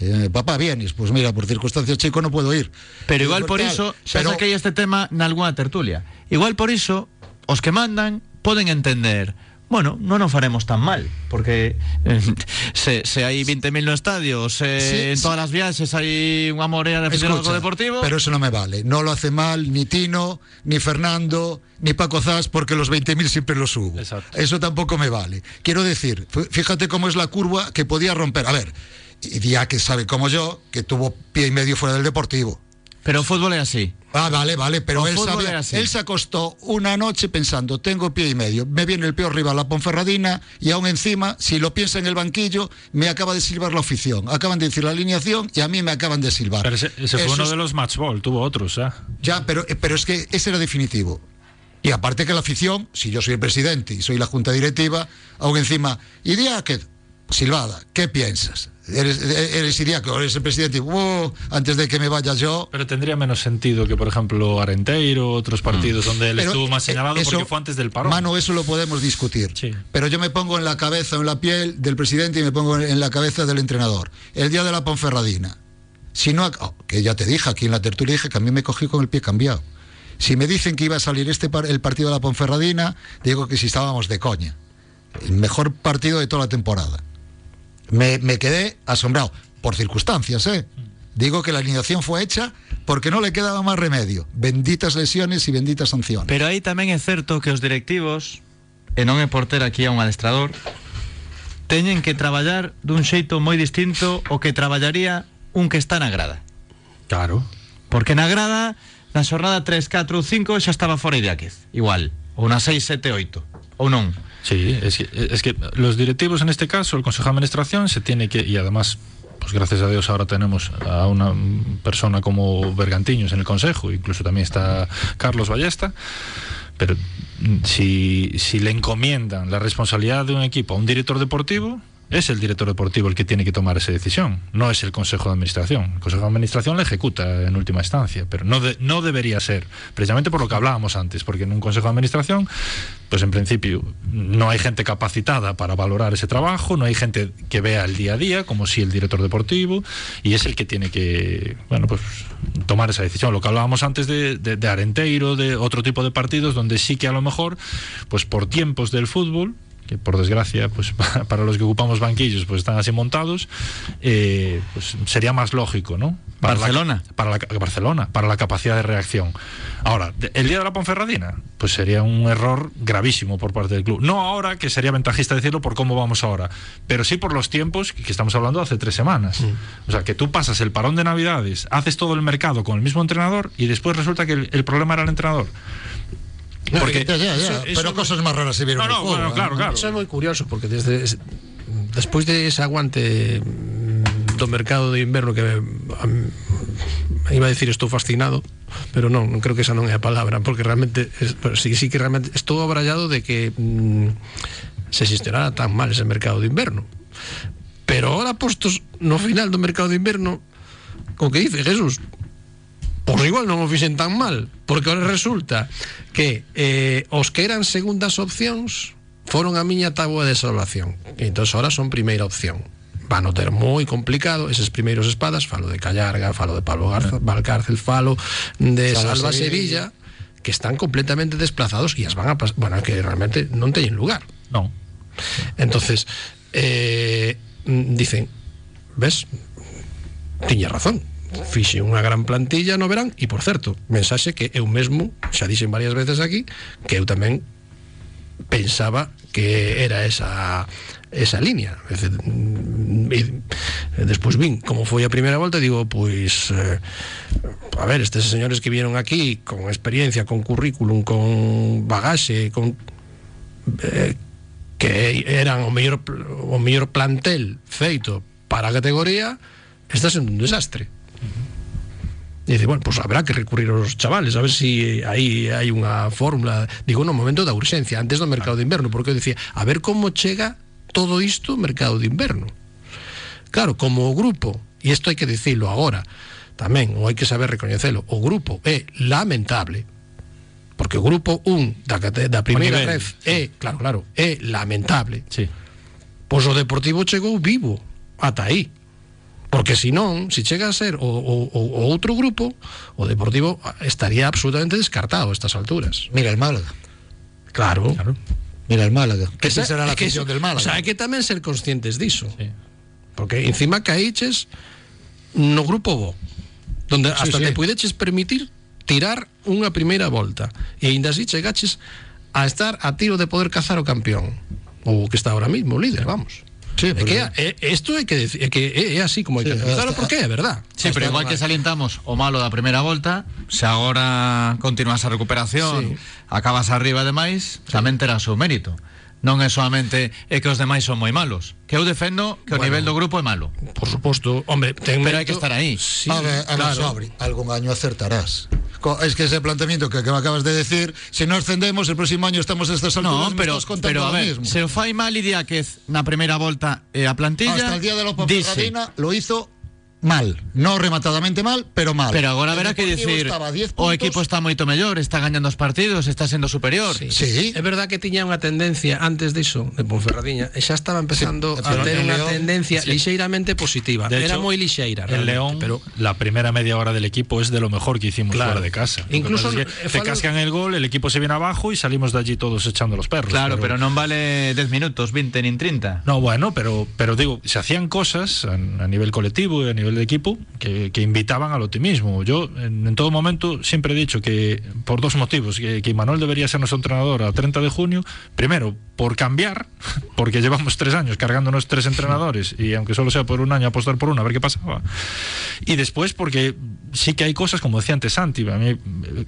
Eh, papá, vienes. Pues mira, por circunstancias chico no puedo ir. Pero igual por xa pero- saquei este tema nalgúna tertulia. Igual por iso, os que mandan poden entender Bueno, non nos faremos tan mal Porque eh, se, se hai 20.000 no estadio Se Sí, en sí. todas as viaxes hai unha morea de aficionados Escucha, co deportivo Pero eso no me vale. No lo hace mal ni Tino, ni Fernando, ni Paco Zas, porque los 20.000 siempre los subo. Exacto. Eso tampoco me vale. Quiero decir, fí- fíjate cómo es la curva que podía romper. A ver, y ya que sabe como yo, que tuvo pie y medio fuera del deportivo. Pero fútbol é así Ah, vale, vale, pero él sabía, él se acostó una noche pensando, tengo pie y medio, me viene el peor rival, la Ponferradina, y aún encima, si lo piensa en el banquillo, me acaba de silbar la afición. Acaban de decir la alineación y a mí me acaban de silbar. Pero ese, ese fue uno es- de los match ball, tuvo otros, ¿eh? Ya, pero, pero es que ese era definitivo. Y aparte que la afición, si yo soy el presidente y soy la junta directiva, aún encima, que Silvada, ¿qué piensas? Eres, eres Idiáquez, eres el presidente, "Oh, antes de que me vaya yo, Pero tendría menos sentido que, por ejemplo, Arenteiro, otros partidos donde él Pero, estuvo más eh, señalado eso, porque fue antes del parón. Mano, eso lo podemos discutir. Sí. Pero yo me pongo en la cabeza, en la piel del presidente y me pongo en la cabeza del entrenador. El día de la Ponferradina. Si no, oh, que ya te dije aquí en la tertulia, dije que a mí me cogí con el pie cambiado. Si me dicen que iba a salir este par- el partido de la Ponferradina, digo que si estábamos de coña. El mejor partido de toda la temporada. Me, me quedé asombrado, por circunstancias, ¿eh? Digo que la alineación fue hecha porque no le quedaba más remedio. Benditas lesiones y benditas sanciones. Pero aí tamén é certo que os directivos E non é por ter aquí a un adestrador Teñen que traballar dun xeito moi distinto O que traballaría un que está na grada Claro. Porque na grada Na xornada 3, 4 ou 5 xa estaba fora Idiáquez Igual Ou na 6, 7, 8 Ou non Sí, es que, es que los directivos en este caso, el Consejo de Administración se tiene que, y además, pues gracias a Dios ahora tenemos a una persona como Bergantiños en el Consejo, incluso también está Carlos Ballesta, pero si, si le encomiendan la responsabilidad de un equipo a un director deportivo, es el director deportivo el que tiene que tomar esa decisión, no es el Consejo de Administración. El Consejo de Administración la ejecuta en última instancia, pero no, de- no debería ser, precisamente por lo que hablábamos antes, porque en un Consejo de Administración, pues en principio no hay gente capacitada para valorar ese trabajo, no hay gente que vea el día a día, como si el director deportivo, y es el que tiene que, bueno, pues tomar esa decisión. Lo que hablábamos antes de, de, de Arenteiro, de otro tipo de partidos, donde sí que a lo mejor, pues por tiempos del fútbol, que por desgracia, pues para los que ocupamos banquillos, pues están así montados, eh, pues sería más lógico, ¿no? Para Barcelona. La, para la, Barcelona, para la capacidad de reacción. Ahora, el día de la Ponferradina, pues sería un error gravísimo por parte del club. No ahora, que sería ventajista decirlo por cómo vamos ahora, pero sí por los tiempos que estamos hablando hace tres semanas. O sea, que tú pasas el parón de Navidades, haces todo el mercado con el mismo entrenador y después resulta que el, el problema era el entrenador. Porque, ya, ya, ya. Eso, pero cosas más raras se vieron. No, no, juego, bueno, claro, claro. Eso é moi curioso porque desde despois de ese aguante do mercado de inverno que um, iba a decir estou fascinado pero non, non creo que esa non é a palabra porque realmente es, sí, sí que realmente estou abrallado de que mm, se xestionara tan mal ese mercado de inverno pero ahora postos no final do mercado de inverno como que dice Jesús Pois igual non o fixen tan mal Porque ahora resulta que eh, Os que eran segundas opcións Foron a miña tábua de salvación. E entón ahora son primeira opción. Van a ter moi complicado Eses primeiros espadas Falo de Callarga, falo de Pablo Garza, Valcárcel Falo de Salva, Salva Sevilla, Sevilla Que están completamente desplazados E as van a pasar Bueno, que realmente non teñen lugar. Non Entonces eh, Dicen Ves? Tiña razón fixe unha gran plantilla no verán e por certo, mensaxe que eu mesmo xa dixen varias veces aquí que eu tamén pensaba que era esa esa liña. Mm, e despois vin como foi a primeira volta digo, pois eh, a ver, estes señores que vieron aquí con experiencia, con currículum con bagaxe con eh, que eran o mellor, o mellor plantel feito para a categoría está sendo un desastre E dice, bueno, pues habrá que recurrir aos chavales a ver si aí hai unha fórmula digo, no momento da urxencia, antes do mercado de inverno porque eu dicía, a ver como chega todo isto ao mercado de inverno claro, como o grupo e isto hai que dicilo agora tamén, ou hai que saber recoñecelo o grupo é lamentable porque o grupo 1 da, da primeira ref é, claro, claro, é lamentable sí. pois o Deportivo chegou vivo ata aí porque si non, se si chega a ser o, o, o outro grupo o Deportivo estaría absolutamente descartado a estas alturas. Mira el Málaga. Claro, claro. mira el Málaga. Que, que será la afición del Málaga. o sea, hai que tamén ser conscientes diso sí. porque encima caíches no grupo bo donde sí, hasta sí. te puideches permitir tirar unha primeira volta e ainda así chegaches a estar a tiro de poder cazar o campeón o que está ahora mismo, líder, vamos Sí, pero... é que é, isto é que decir, é que é, é así como hai sí, que analizarlo porque é verdad. Sí, pero igual que salientamos o malo da primeira volta, se agora continuas a recuperación, sí. acabas arriba demais, sí. tamén terás o mérito. Non é solamente é que os demais son moi malos. Que eu defendo que o bueno, nivel do grupo é malo. Por suposto, hombre, ten pero hai que estar aí. Sí, a ver, a claro. sobre, algún año acertarás es que ese planteamiento que, que me acabas de decir si no ascendemos el próximo año estamos a estas alturas no, pero, pero a ver, se fai mal Idiáquez na primeira volta e a plantilla hasta el día de la Ponferradina lo hizo mal, no rematadamente mal, pero mal. Pero agora verá que dicir o equipo está moito mellor, está gañando os partidos, está sendo superior. Sí, sí. É verdad que tiña unha tendencia antes diso de Ponferradiña, e xa estaba empezando sí, a ter unha tendencia sí. lixeiramente positiva. De Era moi lixeira. El León, pero la primera media hora del equipo es de lo mejor que hicimos claro. fuera de casa. Incluso es que te cascan el gol, el equipo se viene abajo y salimos de allí todos echando los perros. Claro, pero, pero non vale 10 minutos, 20 nin 30. No, bueno, pero pero digo, se hacían cosas a, a nivel colectivo y a nivel de equipo que, que invitaban al optimismo. Yo en, en, todo momento siempre he dicho que por dos motivos, que, que Manuel debería ser nuestro entrenador a 30 de junio, primero por cambiar, porque llevamos tres años cargándonos tres entrenadores y aunque solo sea por un año apostar por uno, a ver qué pasaba. Y después porque sí que hay cosas, como decía antes Santi, a mí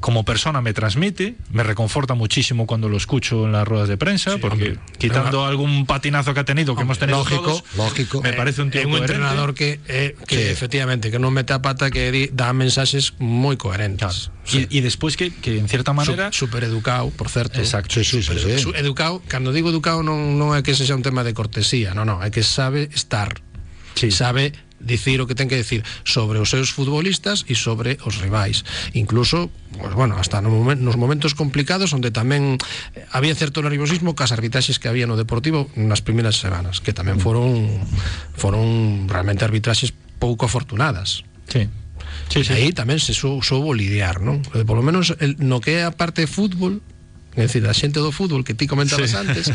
como persona me transmite, me reconforta muchísimo cuando lo escucho en las ruedas de prensa, sí, porque hombre, quitando pero, algún patinazo que ha tenido, que hombre, hemos tenido lógico, todos, lógico. me parece un tío eh, un entrenador que, eh, que. Efectivamente que non mete a pata que dá mensaxes moi coherentes. Claro. Sí. Y, y después que, que en cierta manera super educado, por certo. Exacto. Sí, sí, sí, sí. Educado, cando digo educado non non é que sexa un tema de cortesía, non, non, é que sabe estar. Sí. Sabe dicir o que ten que decir sobre os seus futbolistas e sobre os rivais. Incluso, pues bueno, hasta no momen, nos momentos complicados onde tamén eh, había certo nerviosismo cas arbitraxes que había no Deportivo nas primeiras semanas, que tamén foron foron realmente arbitraxes pouco afortunadas. Sí. Sí, sí. Aí tamén se sou, soubo lidiar, non? Por lo menos el, no que é a parte de fútbol, é dicir, a xente do fútbol que ti comentabas sí. antes,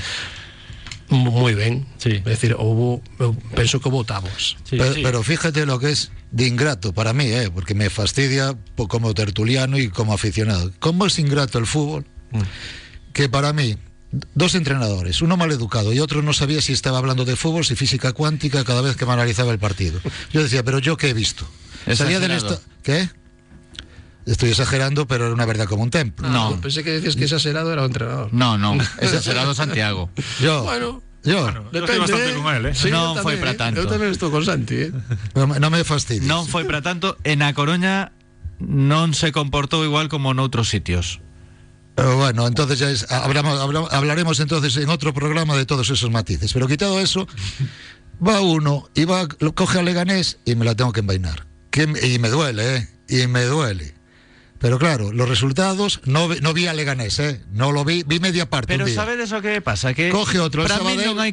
moi ben. Sí. É dicir, houve, eu penso que táboas. Sí, pero, sí. pero fíjate lo que es de ingrato para mí, ¿eh? porque me fastidia como tertuliano y como aficionado. ¿Cómo es ingrato el fútbol? Que para mí, dos entrenadores, uno mal educado y otro no sabía si estaba hablando de fútbol, si física cuántica cada vez que me analizaba el partido. Yo decía, pero yo qué he visto. Salía del esta- ¿Qué? Estoy exagerando, pero era una verdad como un templo. No. Eu pensei que decías que exagerado era o entrenador. No, no, exagerado Santiago. Yo, Bueno, yo, Yo estoy bastante con él, ¿eh? Sí, eu foi tamén, para eh. tanto. Eu tamén estou con Santi, eh. no, me- no me fastidies. Non foi para tanto, en A Coruña non se comportou igual como noutros sitios. Bueno, entonces ya es, hablamos- habla- hablaremos entonces en otro programa de todos esos matices. Pero quitado eso, va uno y va, lo coge a Leganés y me la tengo que envainar. Que me- y me duele, ¿eh? Y me duele. Pero claro, los resultados, no, vi- no vi a Leganés, ¿eh? No lo vi, vi media parte. Pero un día. sabedes o que pasa? Que Coge outro, el para mí Sabadell. non hai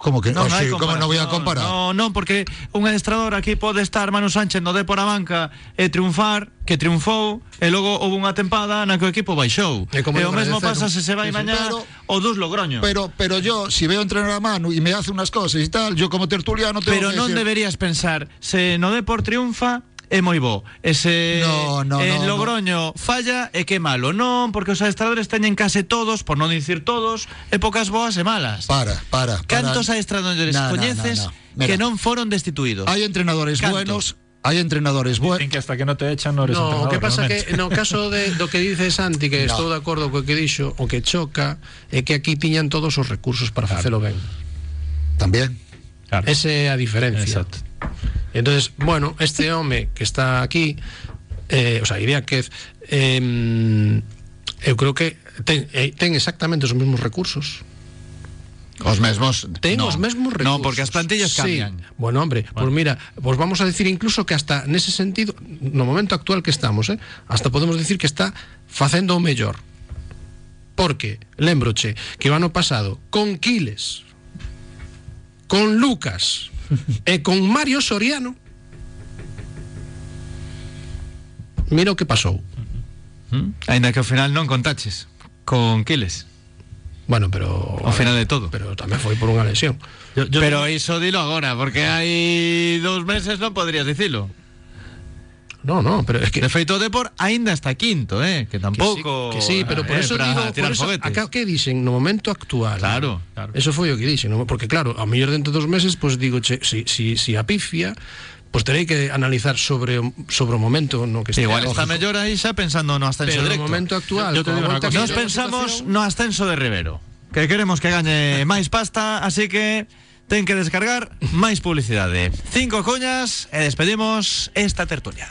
¿Cómo que Non oh, hai sí, ¿Cómo no voy a comparar? No, non, porque un adestrador aquí pode estar Manu Sánchez no Dépor a banca e triunfar, que triunfou, e logo houve unha tempada na que o equipo baixou. É como e o mesmo pasa se se vai mañá o dus Logroño. Pero, pero yo, si veo entrenar a mano y me hace unas cosas y tal, yo como tertuliano tengo Pero que non decir- deberías pensar, se no Depor triunfa, é moi bo. E se No, no, en no, Logroño falla, é que malo. Non, porque os adestradores teñen case todos, por non dicir todos, e pocas boas e malas. Para, para. para. Cantos adestradores No, no, coñeces no, no. Mira, que non foron destituídos? Hay entrenadores Canto. buenos, hay entrenadores buenos. Dicen que hasta que no te echan no eres No, o entrenador, que pasa realmente. que no caso de, do que dice Santi que No. estou de acordo co que dixo o que choca é que aquí tiñan todos os recursos para facelo ben También. Claro. é a diferencia Exacto. Entonces, bueno, este home que está aquí eh, o sea, Iriáquez eh, eu creo que ten, eh, ten exactamente os mesmos recursos Os mesmos. Ten no. os mesmos recursos. No, porque as plantillas Sí. cambian. Bueno, hombre, pues mira, pues vamos a decir incluso que hasta nese sentido, no momento actual que estamos, eh, hasta podemos decir que está facendo o mellor. Porque, lembroche, que o ano pasado, con Quiles, con Lucas e con Mario Soriano, mira o que pasou. ¿Mm? Ainda que ao final non contaches con Quiles. Bueno, pero Ao final de todo. pero tamén foi por unha lesión. Yo- yo Pero iso dilo agora, porque hai dous meses non podrías dicilo. No, no, pero es que De feito, o Depor aínda está quinto, eh? Que tampouco... Que sí, pero por eh, eso digo, por eso, acá que dicen no momento actual. Claro, claro. Eso foi o que dixen, no? porque claro, a mellor dentro dos meses pois digo, che, si, si, si a pifia, pois terei que analizar sobre sobre o momento no que Sí, está. igual está mellor aí xa pensando no ascenso pero no directo. momento actual, Yo te con a digo cosa, que Nos pensamos situación- no ascenso de Rivero Que queremos que gañe máis pasta Así que ten que descargar máis publicidade Cinco coñas e despedimos esta tertulia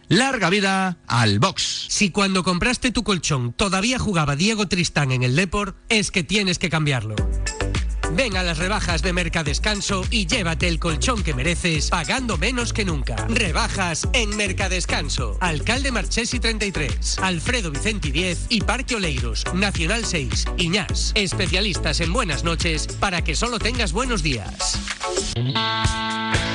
Larga vida al box. Si cuando compraste tu colchón todavía jugaba Diego Tristán en el Depor, es que tienes que cambiarlo. Ven a las rebajas de Mercadescanso y llévate el colchón que mereces pagando menos que nunca. Rebajas en Mercadescanso. Alcalde Marchesi 33, Alfredo Vicenti 10 y Parque Oleiros, Nacional 6, Iñás. Especialistas en buenas noches para que solo tengas buenos días.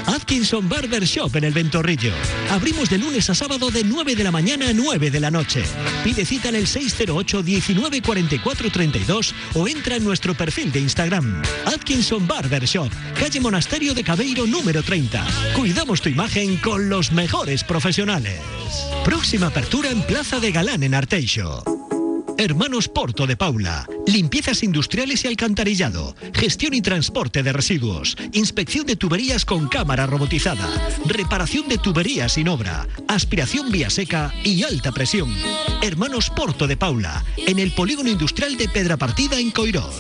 Atkinson Barber Shop en el Ventorrillo. Abrimos de lunes a sábado de 9 de la mañana a 9 de la noche. Pide cita en el 608 19 44 32 o entra en nuestro perfil de Instagram. Atkinson Barber Shop, calle Monasterio de Cabeiro número 30. Cuidamos tu imagen con los mejores profesionales. Próxima apertura en Plaza de Galán en Arteixo. Hermanos Porto de Paula. Limpiezas industriales y alcantarillado. Gestión y transporte de residuos. Inspección de tuberías con cámara robotizada. Reparación de tuberías sin obra. Aspiración vía seca y alta presión. Hermanos Porto de Paula. En el polígono industrial de Pedra Partida en Coirós.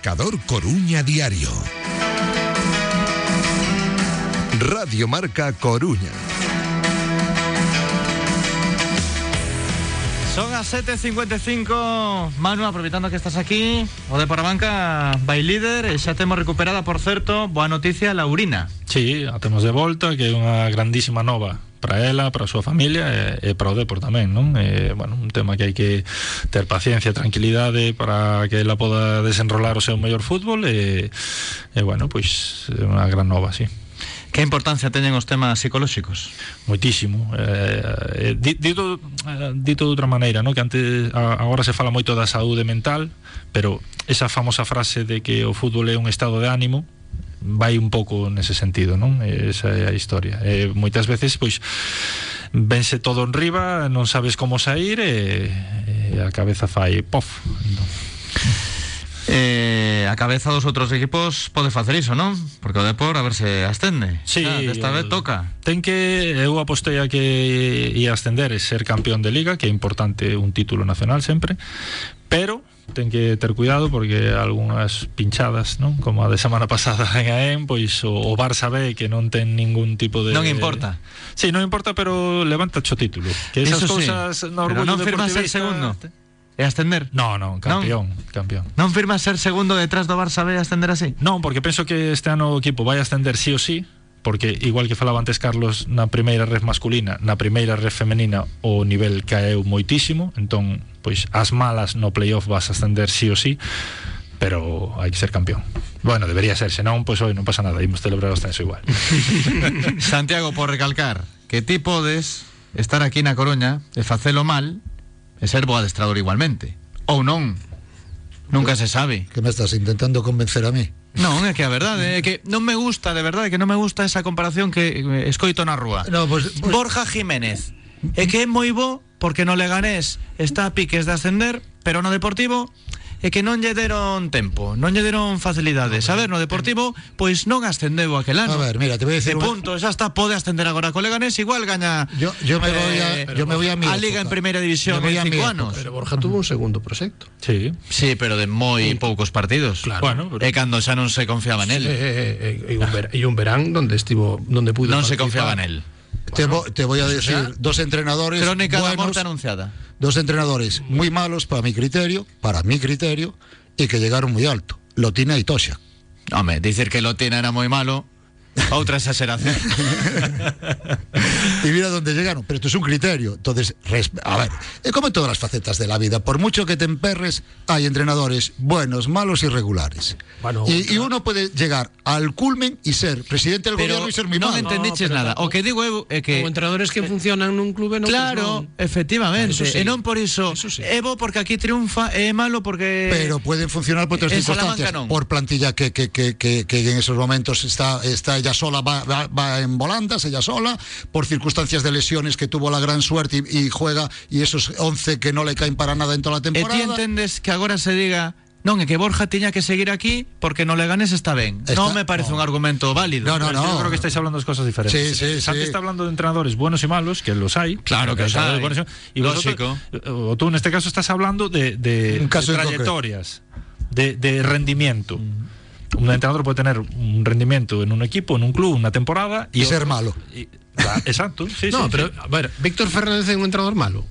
Marcador Coruña Diario. Radio Marca Coruña. Son as 7.55 Manu, aproveitando que estás aquí O de Parabanca vai líder E xa temos recuperada, por certo Boa noticia, Laurina Sí, a temos de volta Que é unha grandísima nova para ela, para a súa familia e, e para o Depor tamén, non? E, bueno, un tema que hai que ter paciencia, tranquilidade para que ela poda desenrolar o seu mellor fútbol e, e bueno, pois é unha gran nova, sí. Que importancia teñen os temas psicolóxicos? Moitísimo. Eh, dito, dito de outra maneira, no? que antes agora se fala moito da saúde mental, pero esa famosa frase de que o fútbol é un estado de ánimo, vai un pouco nese sentido, non? Esa é a historia. E moitas veces pois vense todo en riba, non sabes como sair e, e a cabeza fai pof. Non? Eh, a cabeza dos outros equipos pode facer iso, non? Porque o Depor a ver se ascende. Sí, ah, desta vez toca. Ten que eu apostei a que ia ascender e ser campeón de liga, que é importante un título nacional sempre, pero ten que ter cuidado porque algunhas pinchadas, non? Como a de semana pasada en AEM, pois o, o Barça ve que non ten ningún tipo de Non importa. Sí, non importa, pero levanta o título. Que esas Eso sí. cousas no Pero orgullo non firmas ser segundo. E ascender? No, no, campeón, campeón. Non firmas ser segundo detrás do Barça B e ascender así? Non, porque penso que este ano o equipo vai ascender sí ou sí, porque igual que falaba antes Carlos na primeira red masculina, na primeira red femenina o nivel caeu moitísimo, entón, pois as malas no playoff vas a ascender sí ou sí, pero hai que ser campeón. Bueno, debería ser, senón, pois hoy non pasa nada, imos celebrar o ascenso igual. Santiago, por recalcar que ti podes estar aquí na Coruña e facelo mal e ser bo adestrador igualmente. Ou non. Nunca se sabe. Que me estás intentando convencer a mí? Non, é que a verdade é que non me gusta, de verdade, que non me gusta esa comparación que eh, escoito na rúa. No, pues, pues- Borja Jiménez. É que é moi bo porque no Leganés está a piques de ascender, pero no Deportivo é que non lle deron tempo, non lle deron facilidades. A ver, no Deportivo, pois non ascendeu aquel ano. A ver, mira, te voy a decir De una- punto, xa está, pode ascender agora co Leganés, igual gaña Yo, yo me voy a, eh, yo me voy a mi a Liga en época. Primeira División en cinco época. anos. Pero Borja tuvo un segundo proxecto. Sí. Sí, pero de moi poucos partidos. Claro. Bueno, pero- E cando xa non se confiaba en él. Eh, eh, eh, e un ver- e un verán donde estivo donde pudo non se confiaba participar. Te, vo- te voy a decir dos entrenadores Crónica buenos, morte anunciada. dos entrenadores muy malos para mi criterio, para mi criterio, y que llegaron muy alto. Lotina y Tosha. Home, dicir que Lotina era moi malo, outra exageración. Y mira dónde llegaron. Pero esto es un criterio. Entonces, a ver, es como en todas las facetas de la vida. Por mucho que te emperres, hay entrenadores buenos, malos y regulares. Bueno, y, y uno puede llegar al culmen y ser presidente del Pero gobierno y ser entendiches No, pero nada. O que digo é que Como entrenadores que funcionan nun clube non Claro, efectivamente, Eso sí. e non por iso. Eso sí. Bo porque aquí triunfa e é malo porque pero pueden funcionar por otras en circunstancias. Por plantilla que, que, que, que, que en esos momentos está, está ella sola, va, va, va en volandas, ella sola, por circunstancias de lesiones que tuvo la gran suerte y, y juega, y esos 11 que no le caen para nada en toda la temporada. ti entendes que agora se diga Non, é que Borja tiña que seguir aquí porque no Leganés está ben. Está- non me parece no. un argumento válido. No, no, no. Yo creo que estáis hablando de cosas diferentes. Sí, sí, Santi sí. está hablando de entrenadores buenos y malos, que los hay. Claro que los hay. Buenos y Lógico. vosotros- o tú en este caso estás hablando de, de- Un caso de en trayectorias, de, de rendimiento. Un entrenador puede tener un rendimiento en un equipo, en un club, una temporada Y otro- ser malo. y- ah, exacto, sí, No, sí, pero sí. a ver, Víctor Fernández é un entrenador malo.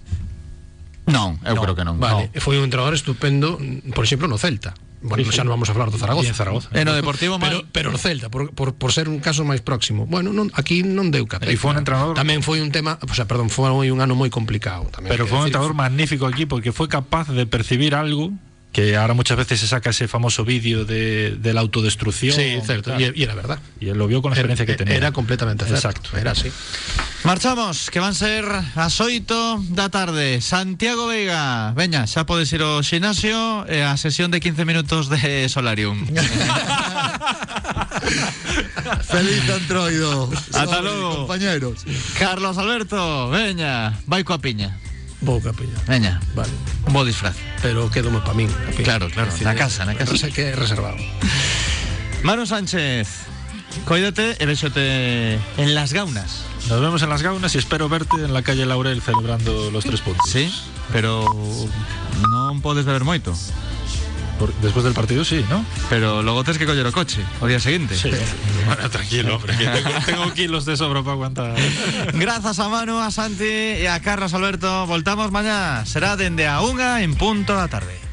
Non, eu No, creo que non. Vale, No. foi un entrenador estupendo, por exemplo, no Celta. Bueno, Sí, sí. xa non vamos a falar do Zaragoza. Zaragoza. E no Deportivo Pero, mal. pero o Celta, por, por, por ser un caso máis próximo Bueno, non, aquí non deu capeta E foi un entrenador- Tamén foi un tema O sea, perdón, foi un ano moi complicado tamén, Pero fue un entrenador magnífico aquí porque fue capaz de percibir algo que ahora muchas veces se saca ese famoso vídeo de, de la autodestrucción. Sí, e, e era verdad Y él lo vio con la experiencia que tenía. Era completamente certo Exacto. Era así Marchamos, que van ser as 8 da tarde. Santiago Veiga, veña, xa podes ir ao xinasio e a sesión de 15 minutos de Solarium. Feliz antroido. Ata logo. Compañeros. Carlos Alberto, veña, vai coa piña. Vou capilla. Veña, Vale. un bo disfraz. Pero quédome para min. a piña. Claro, claro, na casa, na casa. Sé que é reservado. Manu Sánchez, coídate e véxote en las gaunas. Nos vemos en las gaunas y espero verte en la calle Laurel celebrando los tres puntos. Sí, pero non podes beber moito. Por- después del partido sí, ¿no? Pero logo tes que coller o coche o día seguinte. Sí. Bueno, tranquilo, hombre, que tengo, tengo kilos de sobra para aguantar. Grazas a Manu, a Santi e a Carlos Alberto. Voltamos mañá. Será dende a unha en punto da tarde.